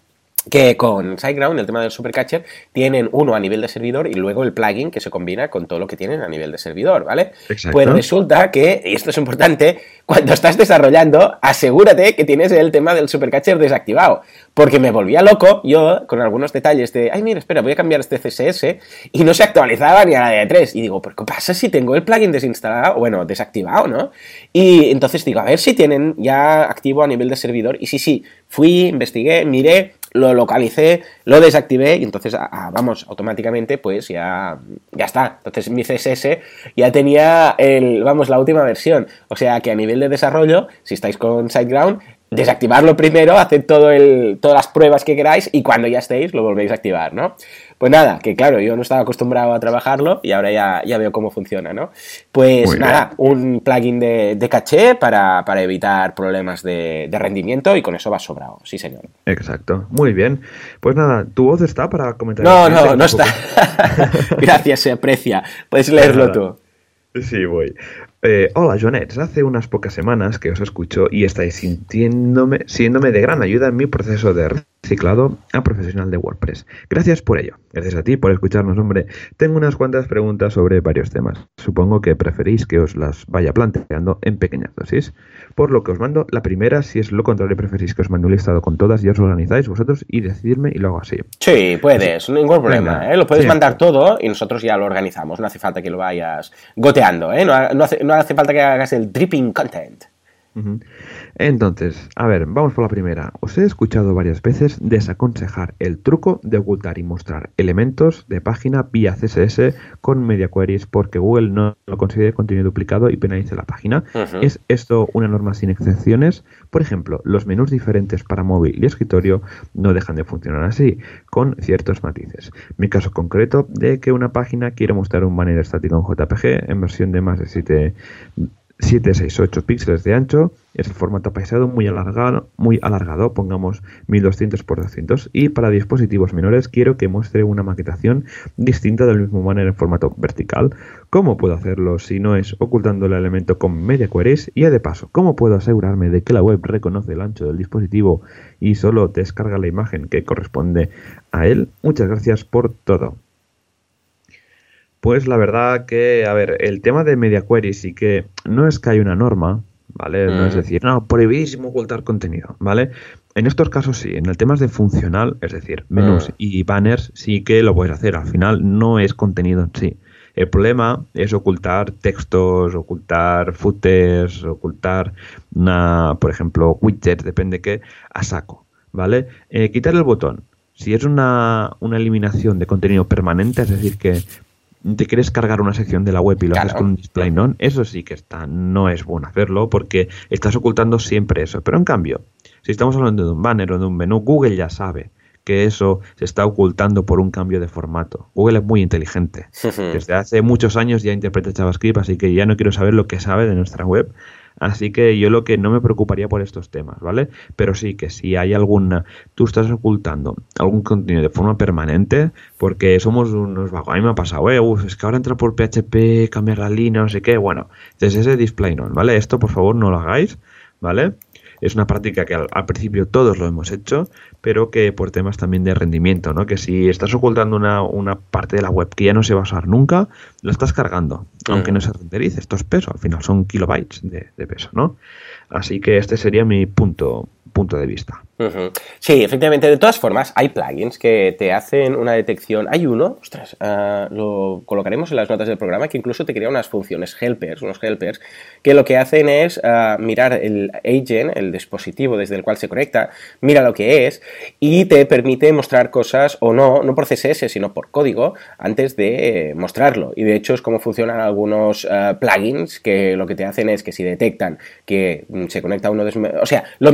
que con SiteGround, el tema del Supercatcher, tienen uno a nivel de servidor y luego el plugin que se combina con todo lo que tienen a nivel de servidor, ¿vale? Exacto. Pues resulta que, y esto es importante, cuando estás desarrollando, asegúrate que tienes el tema del Supercatcher desactivado. Porque me volvía loco yo con algunos detalles de, ay, mira, espera, voy a cambiar este CSS y no se actualizaba ni a la de 3. Y digo, ¿pero qué pasa si tengo el plugin desinstalado? Bueno, desactivado, ¿no? Y entonces digo, a ver si tienen ya activo a nivel de servidor. Y sí, sí, fui, investigué, miré, lo localicé, lo desactivé y entonces, vamos, automáticamente pues ya, ya está. Entonces mi CSS ya tenía el, vamos, la última versión. O sea que a nivel de desarrollo, si estáis con SiteGround, desactivarlo primero, haced todo el, todas las pruebas que queráis y cuando ya estéis lo volvéis a activar, ¿no? Pues nada, que claro, yo no estaba acostumbrado a trabajarlo y ahora ya, ya veo cómo funciona, ¿no? Pues Muy nada, un plugin de, de caché para, para, evitar problemas de, de, rendimiento y con eso va sobrado, sí señor. Exacto, muy bien. Pues nada, ¿tu voz está para comentar? No, no, no está. Gracias, se aprecia. Puedes leerlo tú. Sí, voy. Eh, hola, Joanets. Hace unas pocas semanas que os escucho y estáis sintiéndome, siéndome de gran ayuda en mi proceso de reciclado a profesional de WordPress. Gracias por ello. Gracias a ti por escucharnos, hombre. Tengo unas cuantas preguntas sobre varios temas. Supongo que preferís que os las vaya planteando en pequeñas dosis. Por lo que os mando la primera, si es lo contrario, preferís que os mande un listado con todas y os organizáis vosotros y decidirme y lo hago así. Sí, puedes, ningún problema. ¿eh? Lo puedes sí. mandar todo y nosotros ya lo organizamos. No hace falta que lo vayas goteando, ¿eh? no, no, hace, no hace falta que hagas el dripping content. Entonces, a ver, vamos por la primera. Os he escuchado varias veces desaconsejar el truco de ocultar y mostrar elementos de página vía CSS con media queries porque Google no lo considera contenido duplicado y penaliza la página. Uh -huh. ¿Es esto una norma sin excepciones? Por ejemplo, los menús diferentes para móvil y escritorio no dejan de funcionar así, con ciertos matices. Mi caso concreto de que una página quiere mostrar un banner estático en JPG en versión de más de 7 768 píxeles de ancho, es el formato paisado muy alargado, muy alargado, pongamos 1200 x 200 y para dispositivos menores quiero que muestre una maquetación distinta del mismo banner en formato vertical. ¿Cómo puedo hacerlo si no es ocultando el elemento con media queries? Y de paso, ¿cómo puedo asegurarme de que la web reconoce el ancho del dispositivo y solo descarga la imagen que corresponde a él? Muchas gracias por todo. Pues la verdad que, a ver, el tema de media query sí que no es que hay una norma, ¿vale? Mm. No es decir, no, prohibidísimo ocultar contenido, ¿vale? En estos casos sí, en el tema de funcional, es decir, menús mm. y banners sí que lo puedes hacer, al final no es contenido en sí. El problema es ocultar textos, ocultar footers, ocultar, una, por ejemplo, widgets, depende qué, a saco, ¿vale? Eh, quitar el botón. Si es una, una eliminación de contenido permanente, es decir, que te quieres cargar una sección de la web y lo claro. haces con un display non, eso sí que está, no es bueno hacerlo porque estás ocultando siempre eso. Pero en cambio, si estamos hablando de un banner o de un menú, Google ya sabe que eso se está ocultando por un cambio de formato. Google es muy inteligente. Desde hace muchos años ya interpreta JavaScript, así que ya no quiero saber lo que sabe de nuestra web. Así que yo lo que no me preocuparía por estos temas, ¿vale? Pero sí que si hay alguna, tú estás ocultando algún contenido de forma permanente, porque somos unos vagos. A mí me ha pasado, eh, uf, es que ahora entra por PHP, cambiar la línea, no sé qué. Bueno, desde ese display no, ¿vale? Esto por favor no lo hagáis, ¿vale? Es una práctica que al, al, principio todos lo hemos hecho, pero que por temas también de rendimiento, ¿no? Que si estás ocultando una, una parte de la web que ya no se va a usar nunca, lo estás cargando, aunque no se renderice. Esto es peso, al final son kilobytes de, de peso, ¿no? Así que este sería mi punto, punto de vista. Sí, efectivamente. De todas formas, hay plugins que te hacen una detección. Hay uno, ostras, ah, lo colocaremos en las notas del programa, que incluso te crea unas funciones helpers, unos helpers, que lo que hacen es ah, mirar el agent, el dispositivo desde el cual se conecta, mira lo que es y te permite mostrar cosas o no, no por CSS, sino por código, antes de mostrarlo. Y de hecho es como funcionan algunos ah, plugins que lo que te hacen es que si detectan que se conecta uno de... O sea, lo,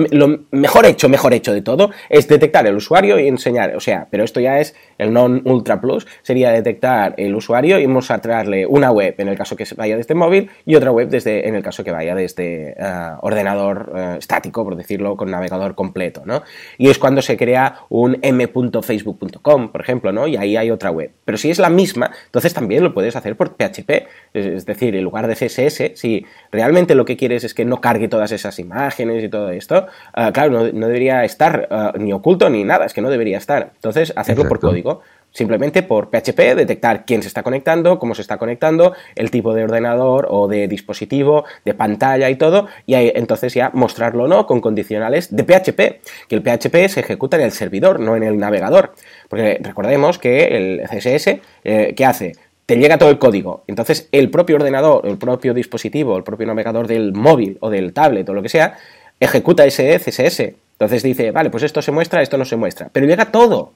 mejor hecho, mejor hecho de todo es detectar el usuario y enseñar, o sea, pero esto ya es el non ultra plus, sería detectar el usuario y mostrarle una web en el caso que vaya desde móvil y otra web desde en el caso que vaya desde eh, ordenador eh, estático, por decirlo, con navegador completo, ¿no? Y es cuando se crea un m.facebook.com, por ejemplo, ¿no? Y ahí hay otra web. Pero si es la misma, entonces también lo puedes hacer por PHP, es decir, en lugar de CSS, si realmente lo que quieres es que no cargue todas esas imágenes y todo esto, eh, claro, no, no debería estar uh, ni oculto ni nada, es que no debería estar. Entonces, hacerlo por código. Simplemente por PHP, detectar quién se está conectando, cómo se está conectando, el tipo de ordenador o de dispositivo, de pantalla y todo, y ahí, entonces ya mostrarlo o no con condicionales de PHP, que el PHP se ejecuta en el servidor, no en el navegador. Porque recordemos que el CSS, eh, ¿qué hace? Te llega todo el código. Entonces, el propio ordenador, el propio dispositivo, el propio navegador del móvil o del tablet o lo que sea, ejecuta ese CSS. Entonces dice, vale, pues esto se muestra, esto no se muestra. Pero llega todo.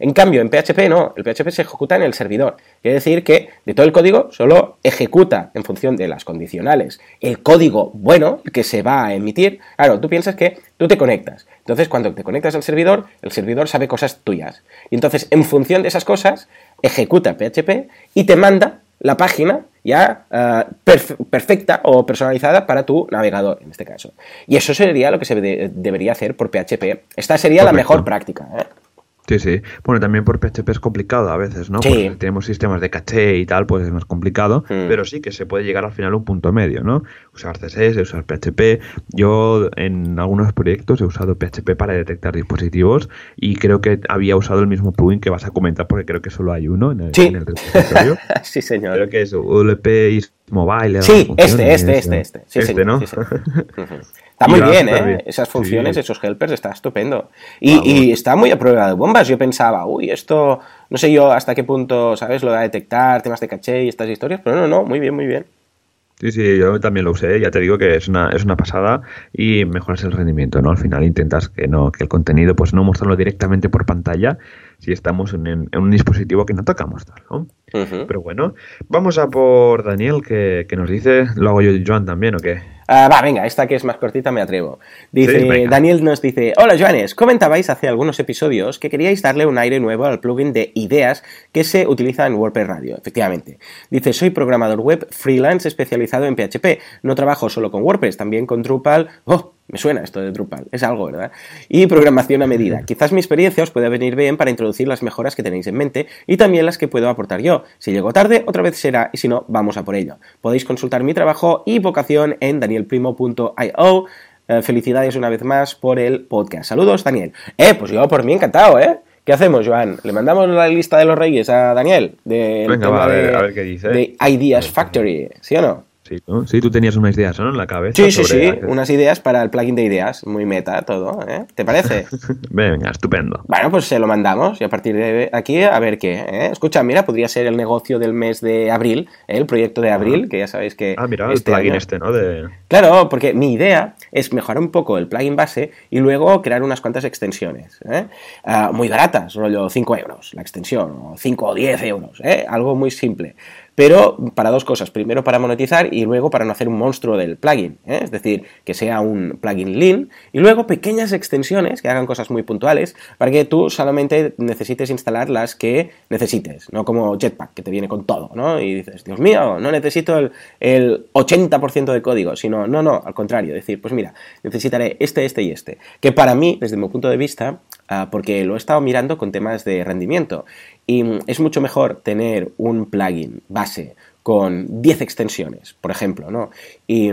En cambio, en PHP no, el PHP se ejecuta en el servidor. Quiere decir que de todo el código solo ejecuta en función de las condicionales el código bueno que se va a emitir. Claro, tú piensas que tú te conectas. Entonces, cuando te conectas al servidor, el servidor sabe cosas tuyas. Y entonces, en función de esas cosas, ejecuta PHP y te manda la página ya eh, perfecta o personalizada para tu navegador, en este caso. Y eso sería lo que se debería hacer por PHP. Esta sería la mejor práctica. ¿eh? Sí, sí. Bueno, también por PHP es complicado a veces, ¿no? Sí. tenemos sistemas de caché y tal, pues es más complicado, mm. pero sí que se puede llegar al final a un punto medio, ¿no? Usar CSS, usar PHP. Yo en algunos proyectos he usado PHP para detectar dispositivos y creo que había usado el mismo plugin que vas a comentar porque creo que solo hay uno en el, sí. sí, señor. Creo que es ULP Mobile. Sí, este, este, este, este. Sí, este, ¿no? Está muy bien, ¿eh? Esas funciones, esos helpers, está estupendo. Y, está muy a prueba de bombas. Yo pensaba, uy, esto, no sé yo hasta qué punto, ¿sabes? Lo de detectar temas de caché y estas historias, pero no, no, muy bien, muy bien. Sí, sí, yo también lo usé, ya te digo que es una, es una pasada y mejoras el rendimiento, ¿no? Al final intentas que no, que el contenido, pues no mostrarlo directamente por pantalla si estamos en, un dispositivo que no toca mostrar, ¿no? Pero bueno, vamos a por Daniel, que, que nos dice, lo hago yo y Joan también, ¿o qué? Ah, va, venga, esta que es más cortita me atrevo. Dice, Daniel nos dice, hola Joanes, comentabais hace algunos episodios que queríais darle un aire nuevo al plugin de ideas que se utiliza en WordPress Radio, efectivamente. Dice, soy programador web freelance especializado en PHP, no trabajo solo con WordPress, también con Drupal. Oh, me suena esto de Drupal, es algo, ¿verdad? Y programación a medida. Quizás mi experiencia os pueda venir bien para introducir las mejoras que tenéis en mente y también las que puedo aportar yo. Si llego tarde, otra vez será y si no, vamos a por ello. Podéis consultar mi trabajo y vocación en danielprimo.io. Eh, felicidades una vez más por el podcast. Saludos, Daniel. Eh, pues yo por mí encantado, ¿eh? ¿Qué hacemos, Joan? ¿Le mandamos la lista de los reyes a Daniel? Venga, va, a, ver, a ver qué dice. De Ideas Factory, ¿sí o no? Sí, tú tenías unas ideas ¿no? en la cabeza. Sí, sí, sí, unas ideas para el plugin de ideas, muy meta todo, ¿eh? ¿Te parece? Venga, estupendo. Bueno, pues se lo mandamos y a partir de aquí a ver qué. ¿eh? Escucha, mira, podría ser el negocio del mes de abril, ¿eh? el proyecto de abril, que ya sabéis que... Ah, mira, el este plugin este, ¿no? De... Claro, porque mi idea es mejorar un poco el plugin base y luego crear unas cuantas extensiones. ¿eh? Ah, muy baratas, rollo 5 euros la extensión, o 5 o 10 euros, ¿eh? algo muy simple pero para dos cosas. Primero para monetizar y luego para no hacer un monstruo del plugin. ¿eh? Es decir, que sea un plugin lean. Y luego pequeñas extensiones que hagan cosas muy puntuales para que tú solamente necesites instalar las que necesites. No como Jetpack, que te viene con todo. ¿no? Y dices, Dios mío, no necesito el, el 80% de código. Sino, no, no, al contrario. Decir, pues mira, necesitaré este, este y este. Que para mí, desde mi punto de vista, ah, porque lo he estado mirando con temas de rendimiento. Y es mucho mejor tener un plugin con 10 extensiones, por ejemplo, ¿no? Y,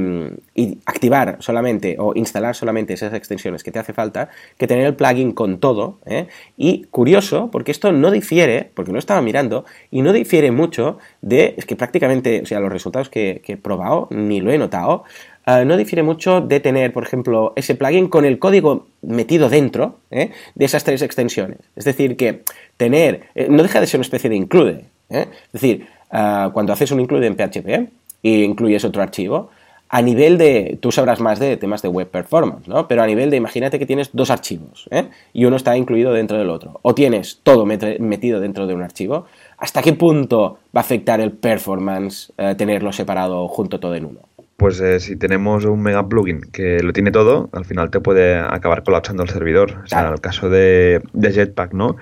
activar solamente o instalar solamente esas extensiones que te hace falta, que tener el plugin con todo. ¿eh? Y curioso, porque esto no difiere, porque lo estaba mirando, y no difiere mucho de, es que prácticamente, o sea, los resultados que, he probado, ni lo he notado, eh, no difiere mucho de tener, por ejemplo, ese plugin con el código metido dentro ¿eh? de esas tres extensiones. Es decir, que tener, no deja de ser una especie de include. Es decir, cuando haces un include en PHP y incluyes otro archivo, a nivel de, tú sabrás más de temas de web performance, ¿no? Pero a nivel de, imagínate que tienes dos archivos, ¿eh? Y uno está incluido dentro del otro. O tienes todo metido dentro de un archivo. ¿Hasta qué punto va a afectar el performance eh, tenerlo separado junto todo en uno? Pues eh, si tenemos un mega plugin que lo tiene todo, al final te puede acabar colapsando el servidor. O sea, en el caso de, de Jetpack, ¿no?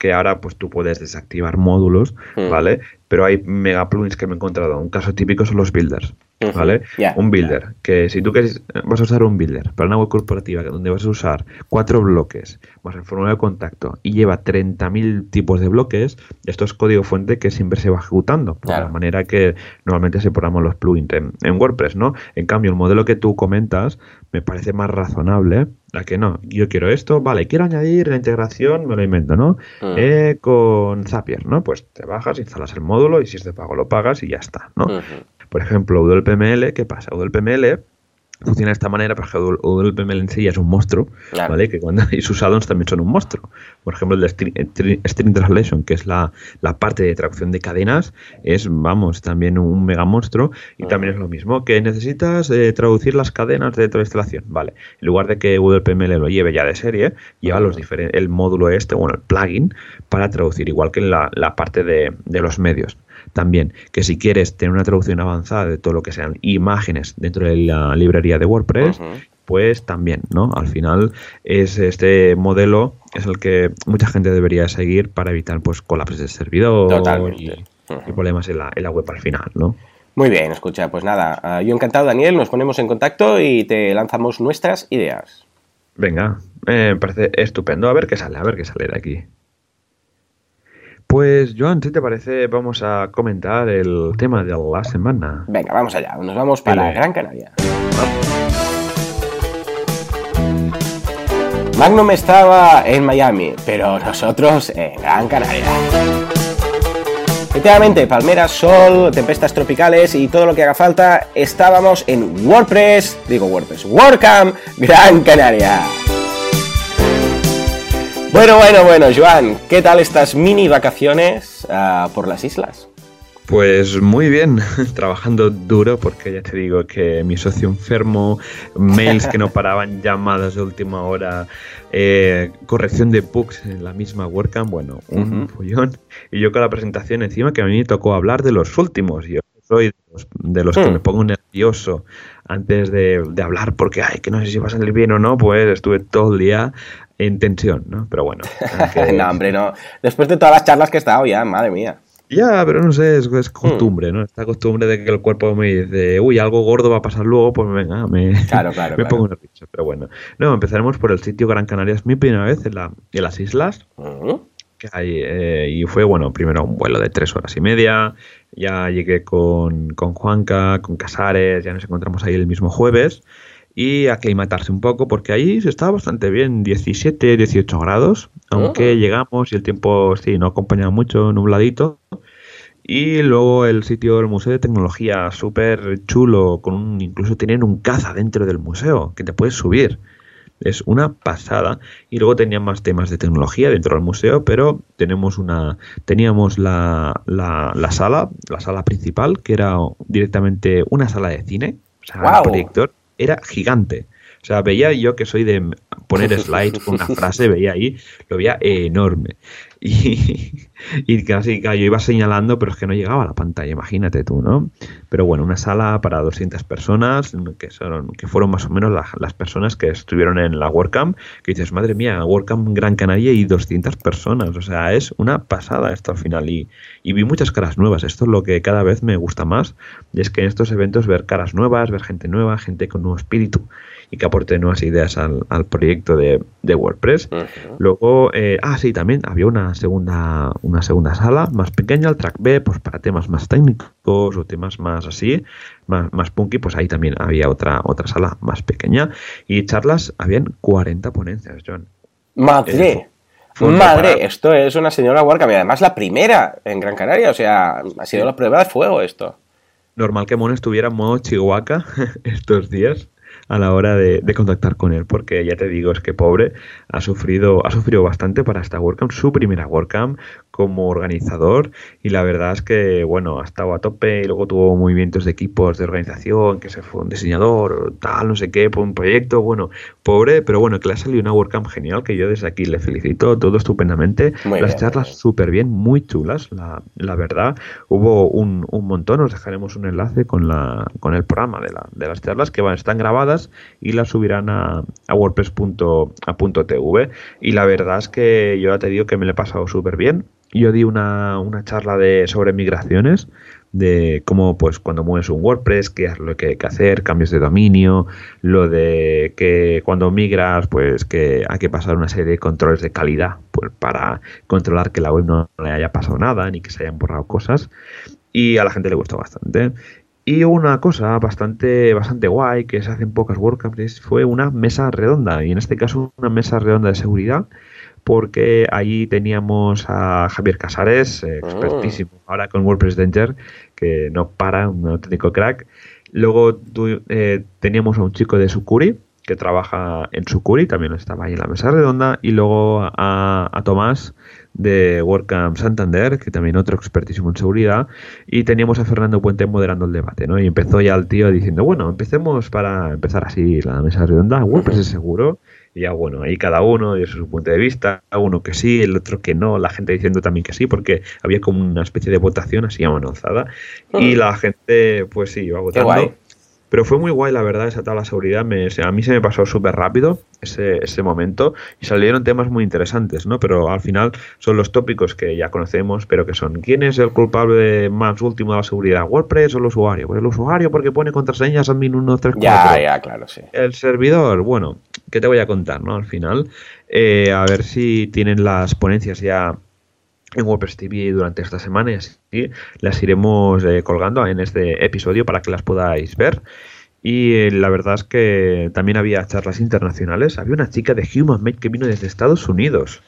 Que ahora pues tú puedes desactivar módulos, mm. ¿vale? Pero hay mega plugins que me he encontrado. Un caso típico son los builders. ¿vale? Un builder, que si tú quieres, vas a usar un builder para una web corporativa donde vas a usar cuatro bloques más el formulario de contacto y lleva 30.000 tipos de bloques, esto es código fuente que siempre se va ejecutando, de la manera que normalmente se programan los plugins en, WordPress, ¿no? En cambio, el modelo que tú comentas me parece más razonable a que no, yo quiero esto, vale, quiero añadir la integración, me lo invento, ¿no? Mm. Eh, con Zapier, ¿no? Pues te bajas, instalas el módulo y si es de pago lo pagas y ya está, ¿no? Por ejemplo, UDLPML, ¿qué pasa? UDLPML funciona de esta manera porque UDLPML en sí ya es un monstruo, ¿vale? Que cuando y sus addons también son un monstruo. Por ejemplo, el de String, Translation, que es la, parte de traducción de cadenas, es, vamos, también un mega monstruo y también es lo mismo, que necesitas eh, traducir las cadenas de toda instalación, ¿vale? En lugar de que UDLPML lo lleve ya de serie, lleva los el módulo este, bueno, el plugin, para traducir, igual que en la, parte de, de los medios también que si quieres tener una traducción avanzada de todo lo que sean imágenes dentro de la librería de WordPress, pues también, ¿no? Al final es este modelo es el que mucha gente debería seguir para evitar pues colapsos del servidor y, problemas en la, en la web al final, ¿no? Muy bien, escucha, pues nada, ah, yo encantado Daniel, nos ponemos en contacto y te lanzamos nuestras ideas. Venga, me parece estupendo, a ver qué sale, a ver qué sale de aquí. Pues Joan, si te parece, vamos a comentar el tema de la semana. Venga, vamos allá, nos vamos para Gran Canaria. Magnum estaba en Miami, pero nosotros en Gran Canaria. Efectivamente, palmeras, sol, tempestas tropicales y todo lo que haga falta, estábamos en WordPress, digo WordPress, WordCamp Gran Canaria. Bueno, bueno, bueno, Joan, ¿qué tal estas mini vacaciones ah, por las islas? Pues muy bien, trabajando duro porque ya te digo que mi socio enfermo, mails que no paraban, llamadas de última hora, eh, corrección de bugs en la misma WordCamp, bueno, un follón. Y yo con la presentación encima que a mí me tocó hablar de los últimos. Yo soy de los, que hmm. me pongo nervioso antes de, de, hablar porque, ay, que no sé si va a salir bien o no, pues estuve todo el día en tensión, ¿no? Pero bueno. no, hombre, no. Después de todas las charlas que he estado ya, madre mía. Ya, pero no sé, es, costumbre, ¿no? Esta costumbre de que el cuerpo me dice, uy, algo gordo va a pasar luego, pues venga, me, claro, claro, me pongo nervioso. Pero bueno, no, empezaremos por el sitio Gran Canaria. Es mi primera vez en, la, en las islas. que hay, eh, y fue, bueno, primero un vuelo de tres horas y media. Ya llegué con, con Juanca, con Casares, ya nos encontramos ahí el mismo jueves y aclimatarse un poco porque ahí se estaba bastante bien, 17, 18 grados, aunque oh. llegamos y el tiempo sí no acompañaba mucho, nubladito. Y luego el sitio del Museo de Tecnología, súper chulo, con un, incluso tienen un caza dentro del museo, que te puedes subir. Es una pasada. Y luego tenían más temas de tecnología dentro del museo, pero tenemos una, teníamos la, la, la sala, la sala principal, que era directamente una sala de cine, o sea, un proyector era gigante. O sea, veía yo que soy de poner slides con una frase, veía ahí, lo veía enorme. Y, y casi yo iba señalando, pero es que no llegaba a la pantalla, imagínate tú, ¿no? Pero bueno, una sala para 200 personas, que, son, que fueron más o menos las personas que estuvieron en la WordCamp, que dices, madre mía, WordCamp Gran Canaria y 200 personas, o sea, es una pasada esto al final. Y, y vi muchas caras nuevas, esto es lo que cada vez me gusta más, y es que en estos eventos ver caras nuevas, ver gente nueva, gente con nuevo espíritu y que aporte nuevas ideas al, proyecto de, WordPress. Luego, eh, ah, sí, también había una segunda, una segunda sala más pequeña, el track B, pues para temas más técnicos o temas más así, más, más punky, pues ahí también había otra, otra sala más pequeña. Y charlas, habían 40 ponencias, John. Madre. Madre, esto es una señora WordCamp y además la primera en Gran Canaria, o sea, ha sido la prueba de fuego esto. normal que Mon estuviera en modo Chihuahua estos días a la hora de, contactar con él, porque ya te digo, es que pobre ha sufrido, ha sufrido bastante para esta WordCamp, su primera WordCamp como organizador, y la verdad es que, bueno, ha estado a tope y luego tuvo movimientos de equipos de organización, que se fue un diseñador, tal, no sé qué, por un proyecto, bueno, pobre, pero bueno, que le ha salido una WordCamp genial, que yo desde aquí le felicito, todo estupendamente, las charlas súper bien, muy chulas, la, la verdad, hubo un, un, montón, os dejaremos un enlace con, la, con el programa de, la, de las charlas que van, están grabadas y las subirán a, a wordpress.tv. Y la verdad es que yo ya te digo que me lo he pasado súper bien. Yo di una, una charla de, sobre migraciones, de cómo pues cuando mueves un WordPress, qué es lo que hay que hacer, cambios de dominio, lo de que cuando migras, pues que hay que pasar una serie de controles de calidad pues, para controlar que la web no le haya pasado nada ni que se hayan borrado cosas. Y a la gente le gustó bastante. Y una cosa bastante, bastante guay que se hace en pocas WordCamps fue una mesa redonda, y en este caso una mesa redonda de seguridad, porque allí teníamos a Javier Casares, eh, expertísimo ahora con WordPress Danger, que no para, un auténtico crack. Luego eh, teníamos a un chico de Sucuri, que trabaja en Sucuri, también estaba ahí en la mesa redonda, y luego a, a Tomás de WordCamp Santander, que también otro expertísimo en seguridad, y teníamos a Fernando Puente moderando el debate, ¿no? Y empezó ya el tío diciendo, bueno, empecemos para empezar así la mesa redonda, WordPress es seguro, y ya bueno, ahí cada uno dio su punto de vista, uno que sí, el otro que no, la gente diciendo también que sí, porque había como una especie de votación así amanozada, y la gente, pues sí, iba votando. Pero fue muy guay, la verdad, esa tabla de seguridad. Me, a mí se me pasó súper rápido ese, ese momento y salieron temas muy interesantes, ¿no? Pero al final son los tópicos que ya conocemos, pero que son ¿quién es el culpable más último de la seguridad? ¿WordPress o el usuario? Pues el usuario porque pone contraseñas admin 1, 3, 4. Ya, ya, claro, sí. El servidor, bueno, ¿qué te voy a contar, no? Al final, eh, a ver si tienen las ponencias ya en WordPress TV durante esta semana y así las iremos eh, colgando en este episodio para que las podáis ver. Y eh, la verdad es que también había charlas internacionales. Había una chica de HumanMate que vino desde Estados Unidos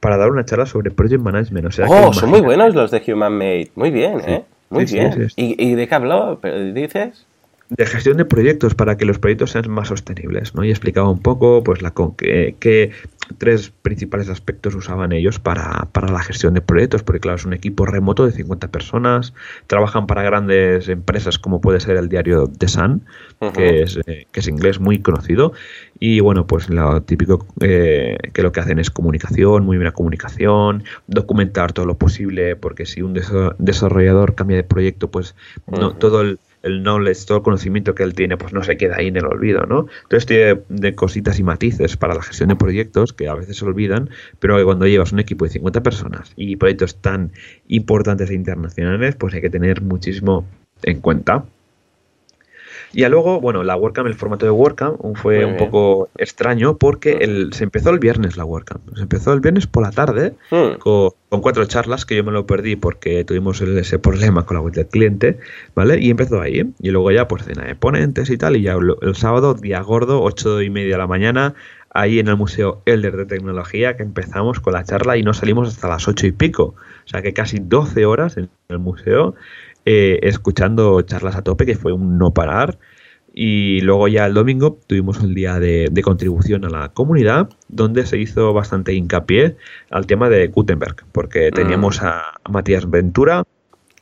para dar una charla sobre Project Management. O sea, oh, son muy buenos los de HumanMate. Muy bien, ¿eh? Muy bien. ¿Y, ¿Y, de qué habló? ¿Dices? De gestión de proyectos para que los proyectos sean más sostenibles, ¿no? Y explicaba un poco, pues, la que, tres principales aspectos usaban ellos para, para, la gestión de proyectos, porque claro, es un equipo remoto de 50 personas, trabajan para grandes empresas como puede ser el diario The Sun, que, es, eh, que es inglés muy conocido, y bueno, pues lo típico eh, que lo que hacen es comunicación, muy buena comunicación, documentar todo lo posible, porque si un desarrollador cambia de proyecto, pues no, todo el el knowledge, todo el conocimiento que él tiene, pues no se queda ahí en el olvido, ¿no? Entonces tiene de cositas y matices para la gestión de proyectos que a veces se olvidan, pero que cuando llevas un equipo de 50 personas y proyectos tan importantes e internacionales, pues hay que tener muchísimo en cuenta. Y luego, bueno, la WordCamp, el formato de WordCamp fue un poco extraño porque el, se empezó el viernes la WordCamp. Se empezó el viernes por la tarde hmm. con, cuatro charlas que yo me lo perdí porque tuvimos ese problema con la web del cliente, ¿vale? Y empezó ahí. Y luego ya, pues, cena de ponentes y tal. Y ya el, sábado, día gordo, ocho y media de la mañana, ahí en el Museo Elder de Tecnología, que empezamos con la charla y no salimos hasta las ocho y pico. O sea que casi 12 horas en el museo eh, escuchando charlas a tope, que fue un no parar. Y luego ya el domingo tuvimos el día de, contribución a la comunidad, donde se hizo bastante hincapié al tema de Gutenberg, porque teníamos mm. a Matías Ventura,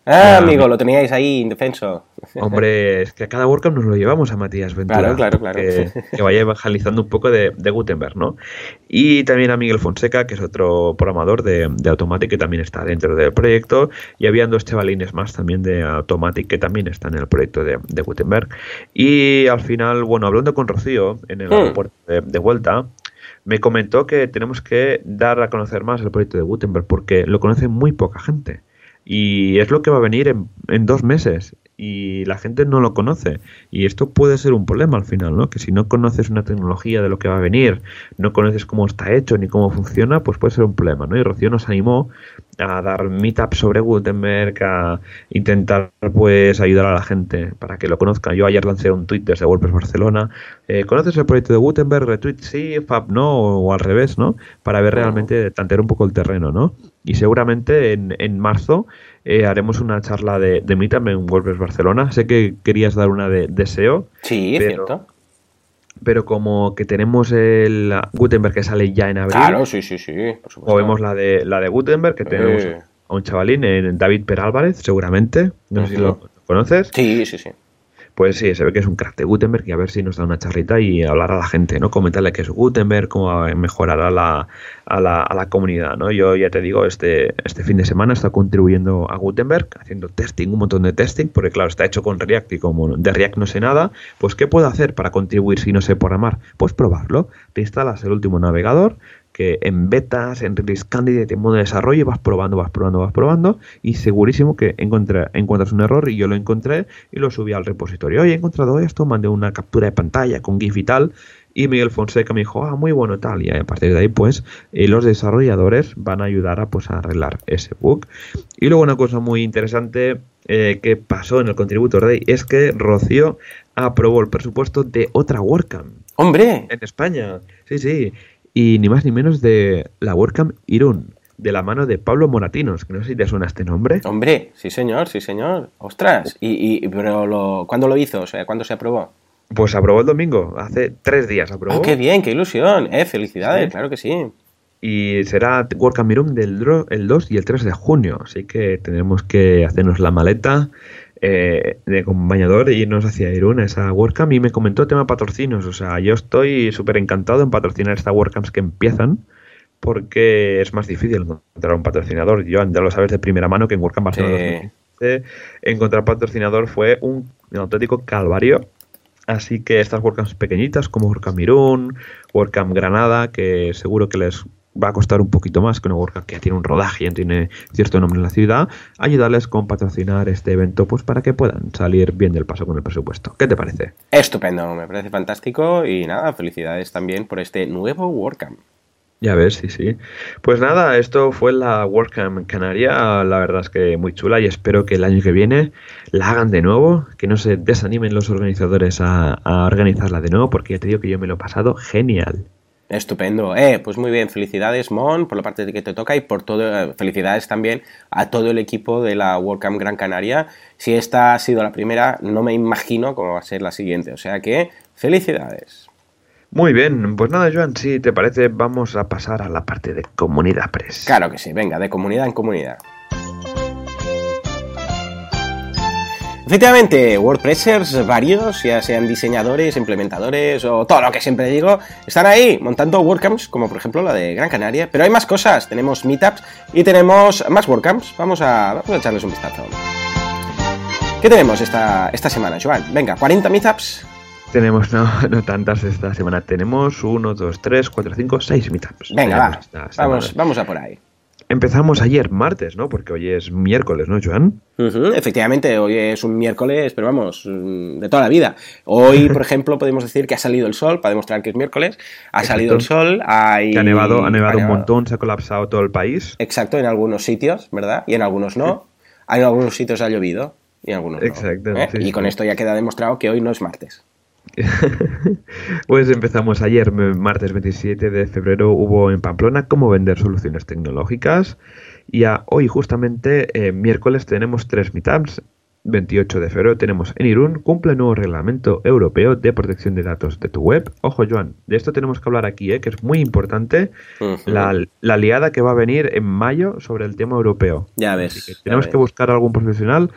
Ah, amigo, lo teníais ahí indefenso. Hombre, es que a cada WordCamp nos lo llevamos a Matías Ventura. Claro, claro, claro. Que, vaya evangelizando un poco de, Gutenberg, ¿no? Y también a Miguel Fonseca, que es otro programador de, de Automatic, que también está dentro del proyecto. Y habían dos chavalines más también de Automatic, que también están en el proyecto de, Gutenberg. Y al final, bueno, hablando con Rocío en el hmm. aeropuerto de vuelta, me comentó que tenemos que dar a conocer más el proyecto de Gutenberg porque lo conoce muy poca gente. Y es lo que va a venir en, en dos meses y la gente no lo conoce. Y esto puede ser un problema al final, ¿no? Que si no conoces una tecnología de lo que va a venir, no conoces cómo está hecho ni cómo funciona, pues puede ser un problema, ¿no? Y Rocío nos animó a dar meetups sobre Gutenberg, a intentar pues ayudar a la gente para que lo conozca. Yo ayer lancé un tweet desde WordPress Barcelona. Eh, ¿Conoces el proyecto de Gutenberg? Retweet sí, Fab no, o, al revés, ¿no? Para ver realmente, tantear un poco el terreno, ¿no? Y seguramente en, en marzo eh, haremos una charla de, de Meetup en WordPress Barcelona. Sé que querías dar una de, de SEO. Sí, pero, cierto. Pero como que tenemos el Gutenberg que sale ya en abril, Claro, sí, sí, sí, por supuesto. o vemos la de, la de Gutenberg, que tenemos Eh. a un chavalín, en David Perálvarez, seguramente. No sé si lo conoces. Sí, sí, sí. Pues sí, se ve que es un crack de Gutenberg y a ver si nos da una charrita y hablar a la gente, ¿no? Comentarle qué es Gutenberg, cómo mejorará la, a, la, a la comunidad, ¿no? Yo ya te digo, este, este fin de semana está contribuyendo a Gutenberg, haciendo testing, un montón de testing, porque claro, está hecho con React y como de React no sé nada, pues ¿qué puedo hacer para contribuir si no sé programar? Pues probarlo. Te instalas el último navegador, que en betas, en release candidate, en modo de desarrollo, vas probando, vas probando, vas probando, y segurísimo que encontré- encuentras un error, y yo lo encontré, y lo subí al repositorio. Oye, he encontrado esto, mandé una captura de pantalla con GIF y tal, y Miguel Fonseca me dijo, ah, muy bueno tal, y a partir de ahí, pues, eh, los desarrolladores van a ayudar a, pues, a arreglar ese bug. Y luego una cosa muy interesante eh, que pasó en el Contributor Day es que Rocío aprobó el presupuesto de otra WordCamp ¡Hombre! en España. Sí, sí. Y ni más ni menos de la WordCamp Irún, de la mano de Pablo Moratinos, que no sé si te suena este nombre. Hombre, sí señor, sí señor. Ostras, y, y pero lo, ¿cuándo lo hizo? O sea, ¿cuándo se aprobó? Pues aprobó el domingo, hace tres días aprobó. Ah, qué bien, qué ilusión, eh, felicidades, Sí. claro que sí. Y será WordCamp Irún del el 2 y el 3 de junio, así que tendremos que hacernos la maleta eh, de acompañador e irnos hacia Irún, a esa WordCamp. Y me comentó tema patrocinios, o sea, yo estoy súper encantado en patrocinar estas WordCamps que empiezan, porque es más difícil encontrar un patrocinador. Yo ya lo sabes de primera mano que en WordCamp Barcelona Sí. 2015, encontrar patrocinador fue un auténtico calvario. Así que estas WordCamps pequeñitas como WordCamp Irún, WordCamp Granada, que seguro que les va a costar un poquito más que una WordCamp que ya tiene un rodaje y ya tiene cierto nombre en la ciudad, ayudarles con patrocinar este evento pues para que puedan salir bien del paso con el presupuesto. ¿Qué te parece? Estupendo, me parece fantástico y nada, felicidades también por este nuevo WordCamp. Ya ves, sí, sí. Pues nada, esto fue la WordCamp Canaria, la verdad es que muy chula y espero que el año que viene la hagan de nuevo, que no se desanimen los organizadores a, a organizarla de nuevo, porque ya te digo que yo me lo he pasado genial. Estupendo, eh, pues muy bien, felicidades Mon por la parte de que te toca y por todo, eh, felicidades también a todo el equipo de la WordCamp Gran Canaria. Si esta ha sido la primera, no me imagino cómo va a ser la siguiente, o sea que felicidades. Muy bien, pues nada, Joan, si te parece, vamos a pasar a la parte de comunidad press. Claro que sí, venga, de comunidad en comunidad. Efectivamente, WordPressers varios, ya sean diseñadores, implementadores o todo lo que siempre digo, están ahí montando WordCamps, como por ejemplo la de Gran Canaria. Pero hay más cosas, tenemos meetups y tenemos más WordCamps. Vamos a, vamos a echarles un vistazo. ¿Qué tenemos esta, esta semana, Joan? Venga, 40 meetups. Tenemos, no, no tantas esta semana, tenemos 1, 2, 3, 4, 5, 6 meetups. Venga, va, vamos, vamos a por ahí. Empezamos ayer, martes, ¿no? Porque hoy es miércoles, ¿no, Joan? Efectivamente, hoy es un miércoles, pero vamos, mm, de toda la vida. Hoy, por ejemplo, podemos decir que ha salido el sol, para demostrar que es miércoles. Ha Exacto. salido el sol, hay... Que ha nevado, ha nevado un nevado. montón, se ha colapsado todo el país. Exacto, en algunos sitios, ¿verdad? Y en algunos no. Hay en algunos sitios ha llovido y en algunos no. Exacto, ¿eh? sí, y con esto ya queda demostrado que hoy no es martes. pues empezamos ayer, martes 27 de febrero, hubo en Pamplona cómo vender soluciones tecnológicas. Y a hoy, justamente, eh, miércoles, tenemos tres meetups. 28 de febrero tenemos en Irún, cumple el nuevo reglamento europeo de protección de datos de tu web. Ojo, Joan, de esto tenemos que hablar aquí, eh, que es muy importante. La, la liada que va a venir en mayo sobre el tema europeo. Ya ves. Ya tenemos ves. que buscar algún profesional.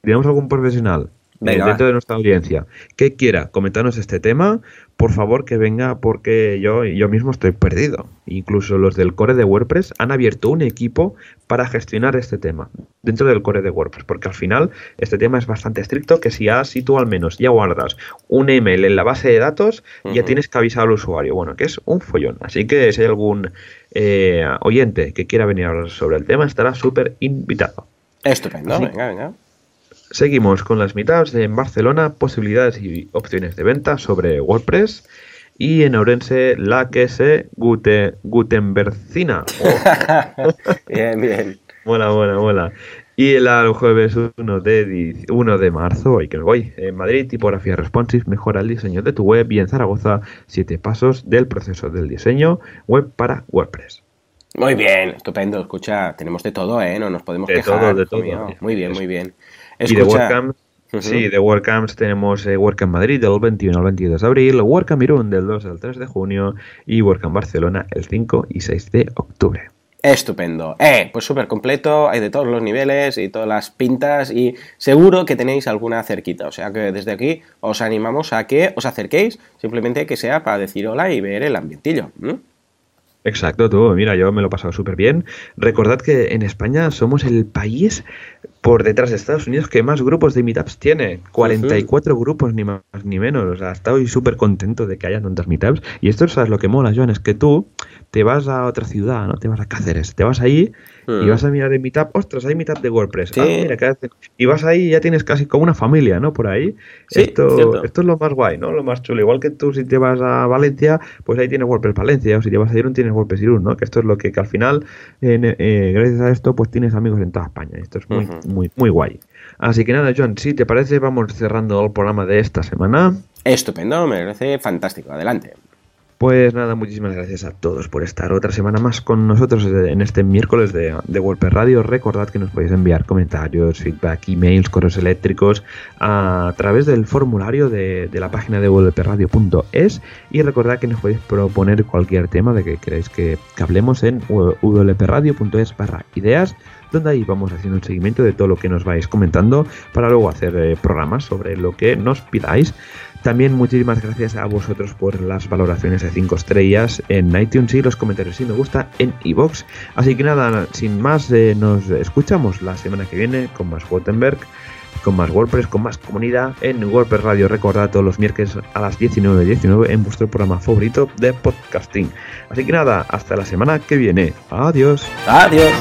Tenemos algún profesional Venga, dentro va. de nuestra audiencia que quiera comentarnos este tema, por favor que venga porque yo, yo mismo estoy perdido. Incluso los del core de WordPress han abierto un equipo para gestionar este tema dentro del core de WordPress, porque al final este tema es bastante estricto que si, ya, si tú al menos ya guardas un email en la base de datos, ya tienes que avisar al usuario. Bueno, que es un follón. Así que si hay algún eh, oyente que quiera venir a hablar sobre el tema, estará súper invitado. Estupendo, Así. venga, venga. Seguimos con las meetups en Barcelona, posibilidades y opciones de venta sobre WordPress. Y en Ourense, la que se Gute. Oh, bien, bien. mola, mola, mola. Y el, el jueves 1 de, di- 1 de marzo, hoy que me voy, en Madrid, tipografía responsive, mejora el diseño de tu web. Y en Zaragoza, 7 pasos del proceso del diseño web para WordPress. Muy bien, estupendo. Escucha, tenemos de todo, ¿eh? No nos podemos quejar. de todo. Muy bien, muy bien. Escucha, y de WordCamp, sí, de WordCamps tenemos eh, WordCamp Madrid del 21 al 22 de abril, WordCamp Irún del 2 al 3 de junio y WordCamp Barcelona el 5 y 6 de octubre. Estupendo. Eh, pues súper completo, hay de todos los niveles y todas las pintas y seguro que tenéis alguna cerquita. O sea que desde aquí os animamos a que os acerquéis, simplemente que sea para decir hola y ver el ambientillo. Exacto, tú, mira, yo me lo he pasado súper bien. Recordad que en España somos el país por detrás de Estados Unidos que más grupos de meetups tiene. 44 grupos, ni más ni menos. O sea, estoy súper contento de que haya tantas meetups. Y esto, ¿sabes lo que mola, Joan? Es que tú te vas a otra ciudad, ¿no? Te vas a Cáceres, te vas ahí y mm. vas a mirar el meetup, ostras, hay meetup de WordPress. Ah, mira, ¿qué Y vas ahí y ya tienes casi como una familia, ¿no? Por ahí. esto, esto es lo más guay, ¿no? Lo más chulo. Igual que tú si te vas a Valencia, pues ahí tienes WordPress Valencia, o si te vas a Irún tienes WordPress Irún, ¿no? Que esto es lo que, al final, eh, gracias a esto, pues tienes amigos en toda España. Esto es muy, muy, muy guay. Así que nada, John, si te parece, vamos cerrando el programa de esta semana. Estupendo, me parece fantástico. Adelante. Pues nada, muchísimas gracias a todos por estar otra semana más con nosotros en este miércoles de, de WordPress Radio. Recordad que nos podéis enviar comentarios, feedback, emails, correos eléctricos a través del formulario de, la página de wprradio.es y recordad que nos podéis proponer cualquier tema de que queráis que, hablemos en wprradio.es barra ideas donde ahí vamos haciendo un seguimiento de todo lo que nos vais comentando para luego hacer eh, programas sobre lo que nos pidáis. También muchísimas gracias a vosotros por las valoraciones de 5 estrellas en iTunes y los comentarios si me gusta en iBox. Así que nada, sin más, eh, nos escuchamos la semana que viene con más Gutenberg, con más WordPress, con más comunidad en WordPress Radio. Recordad todos los miércoles a las 19.19 19 en vuestro programa favorito de podcasting. Así que nada, hasta la semana que viene. Adiós. Adiós.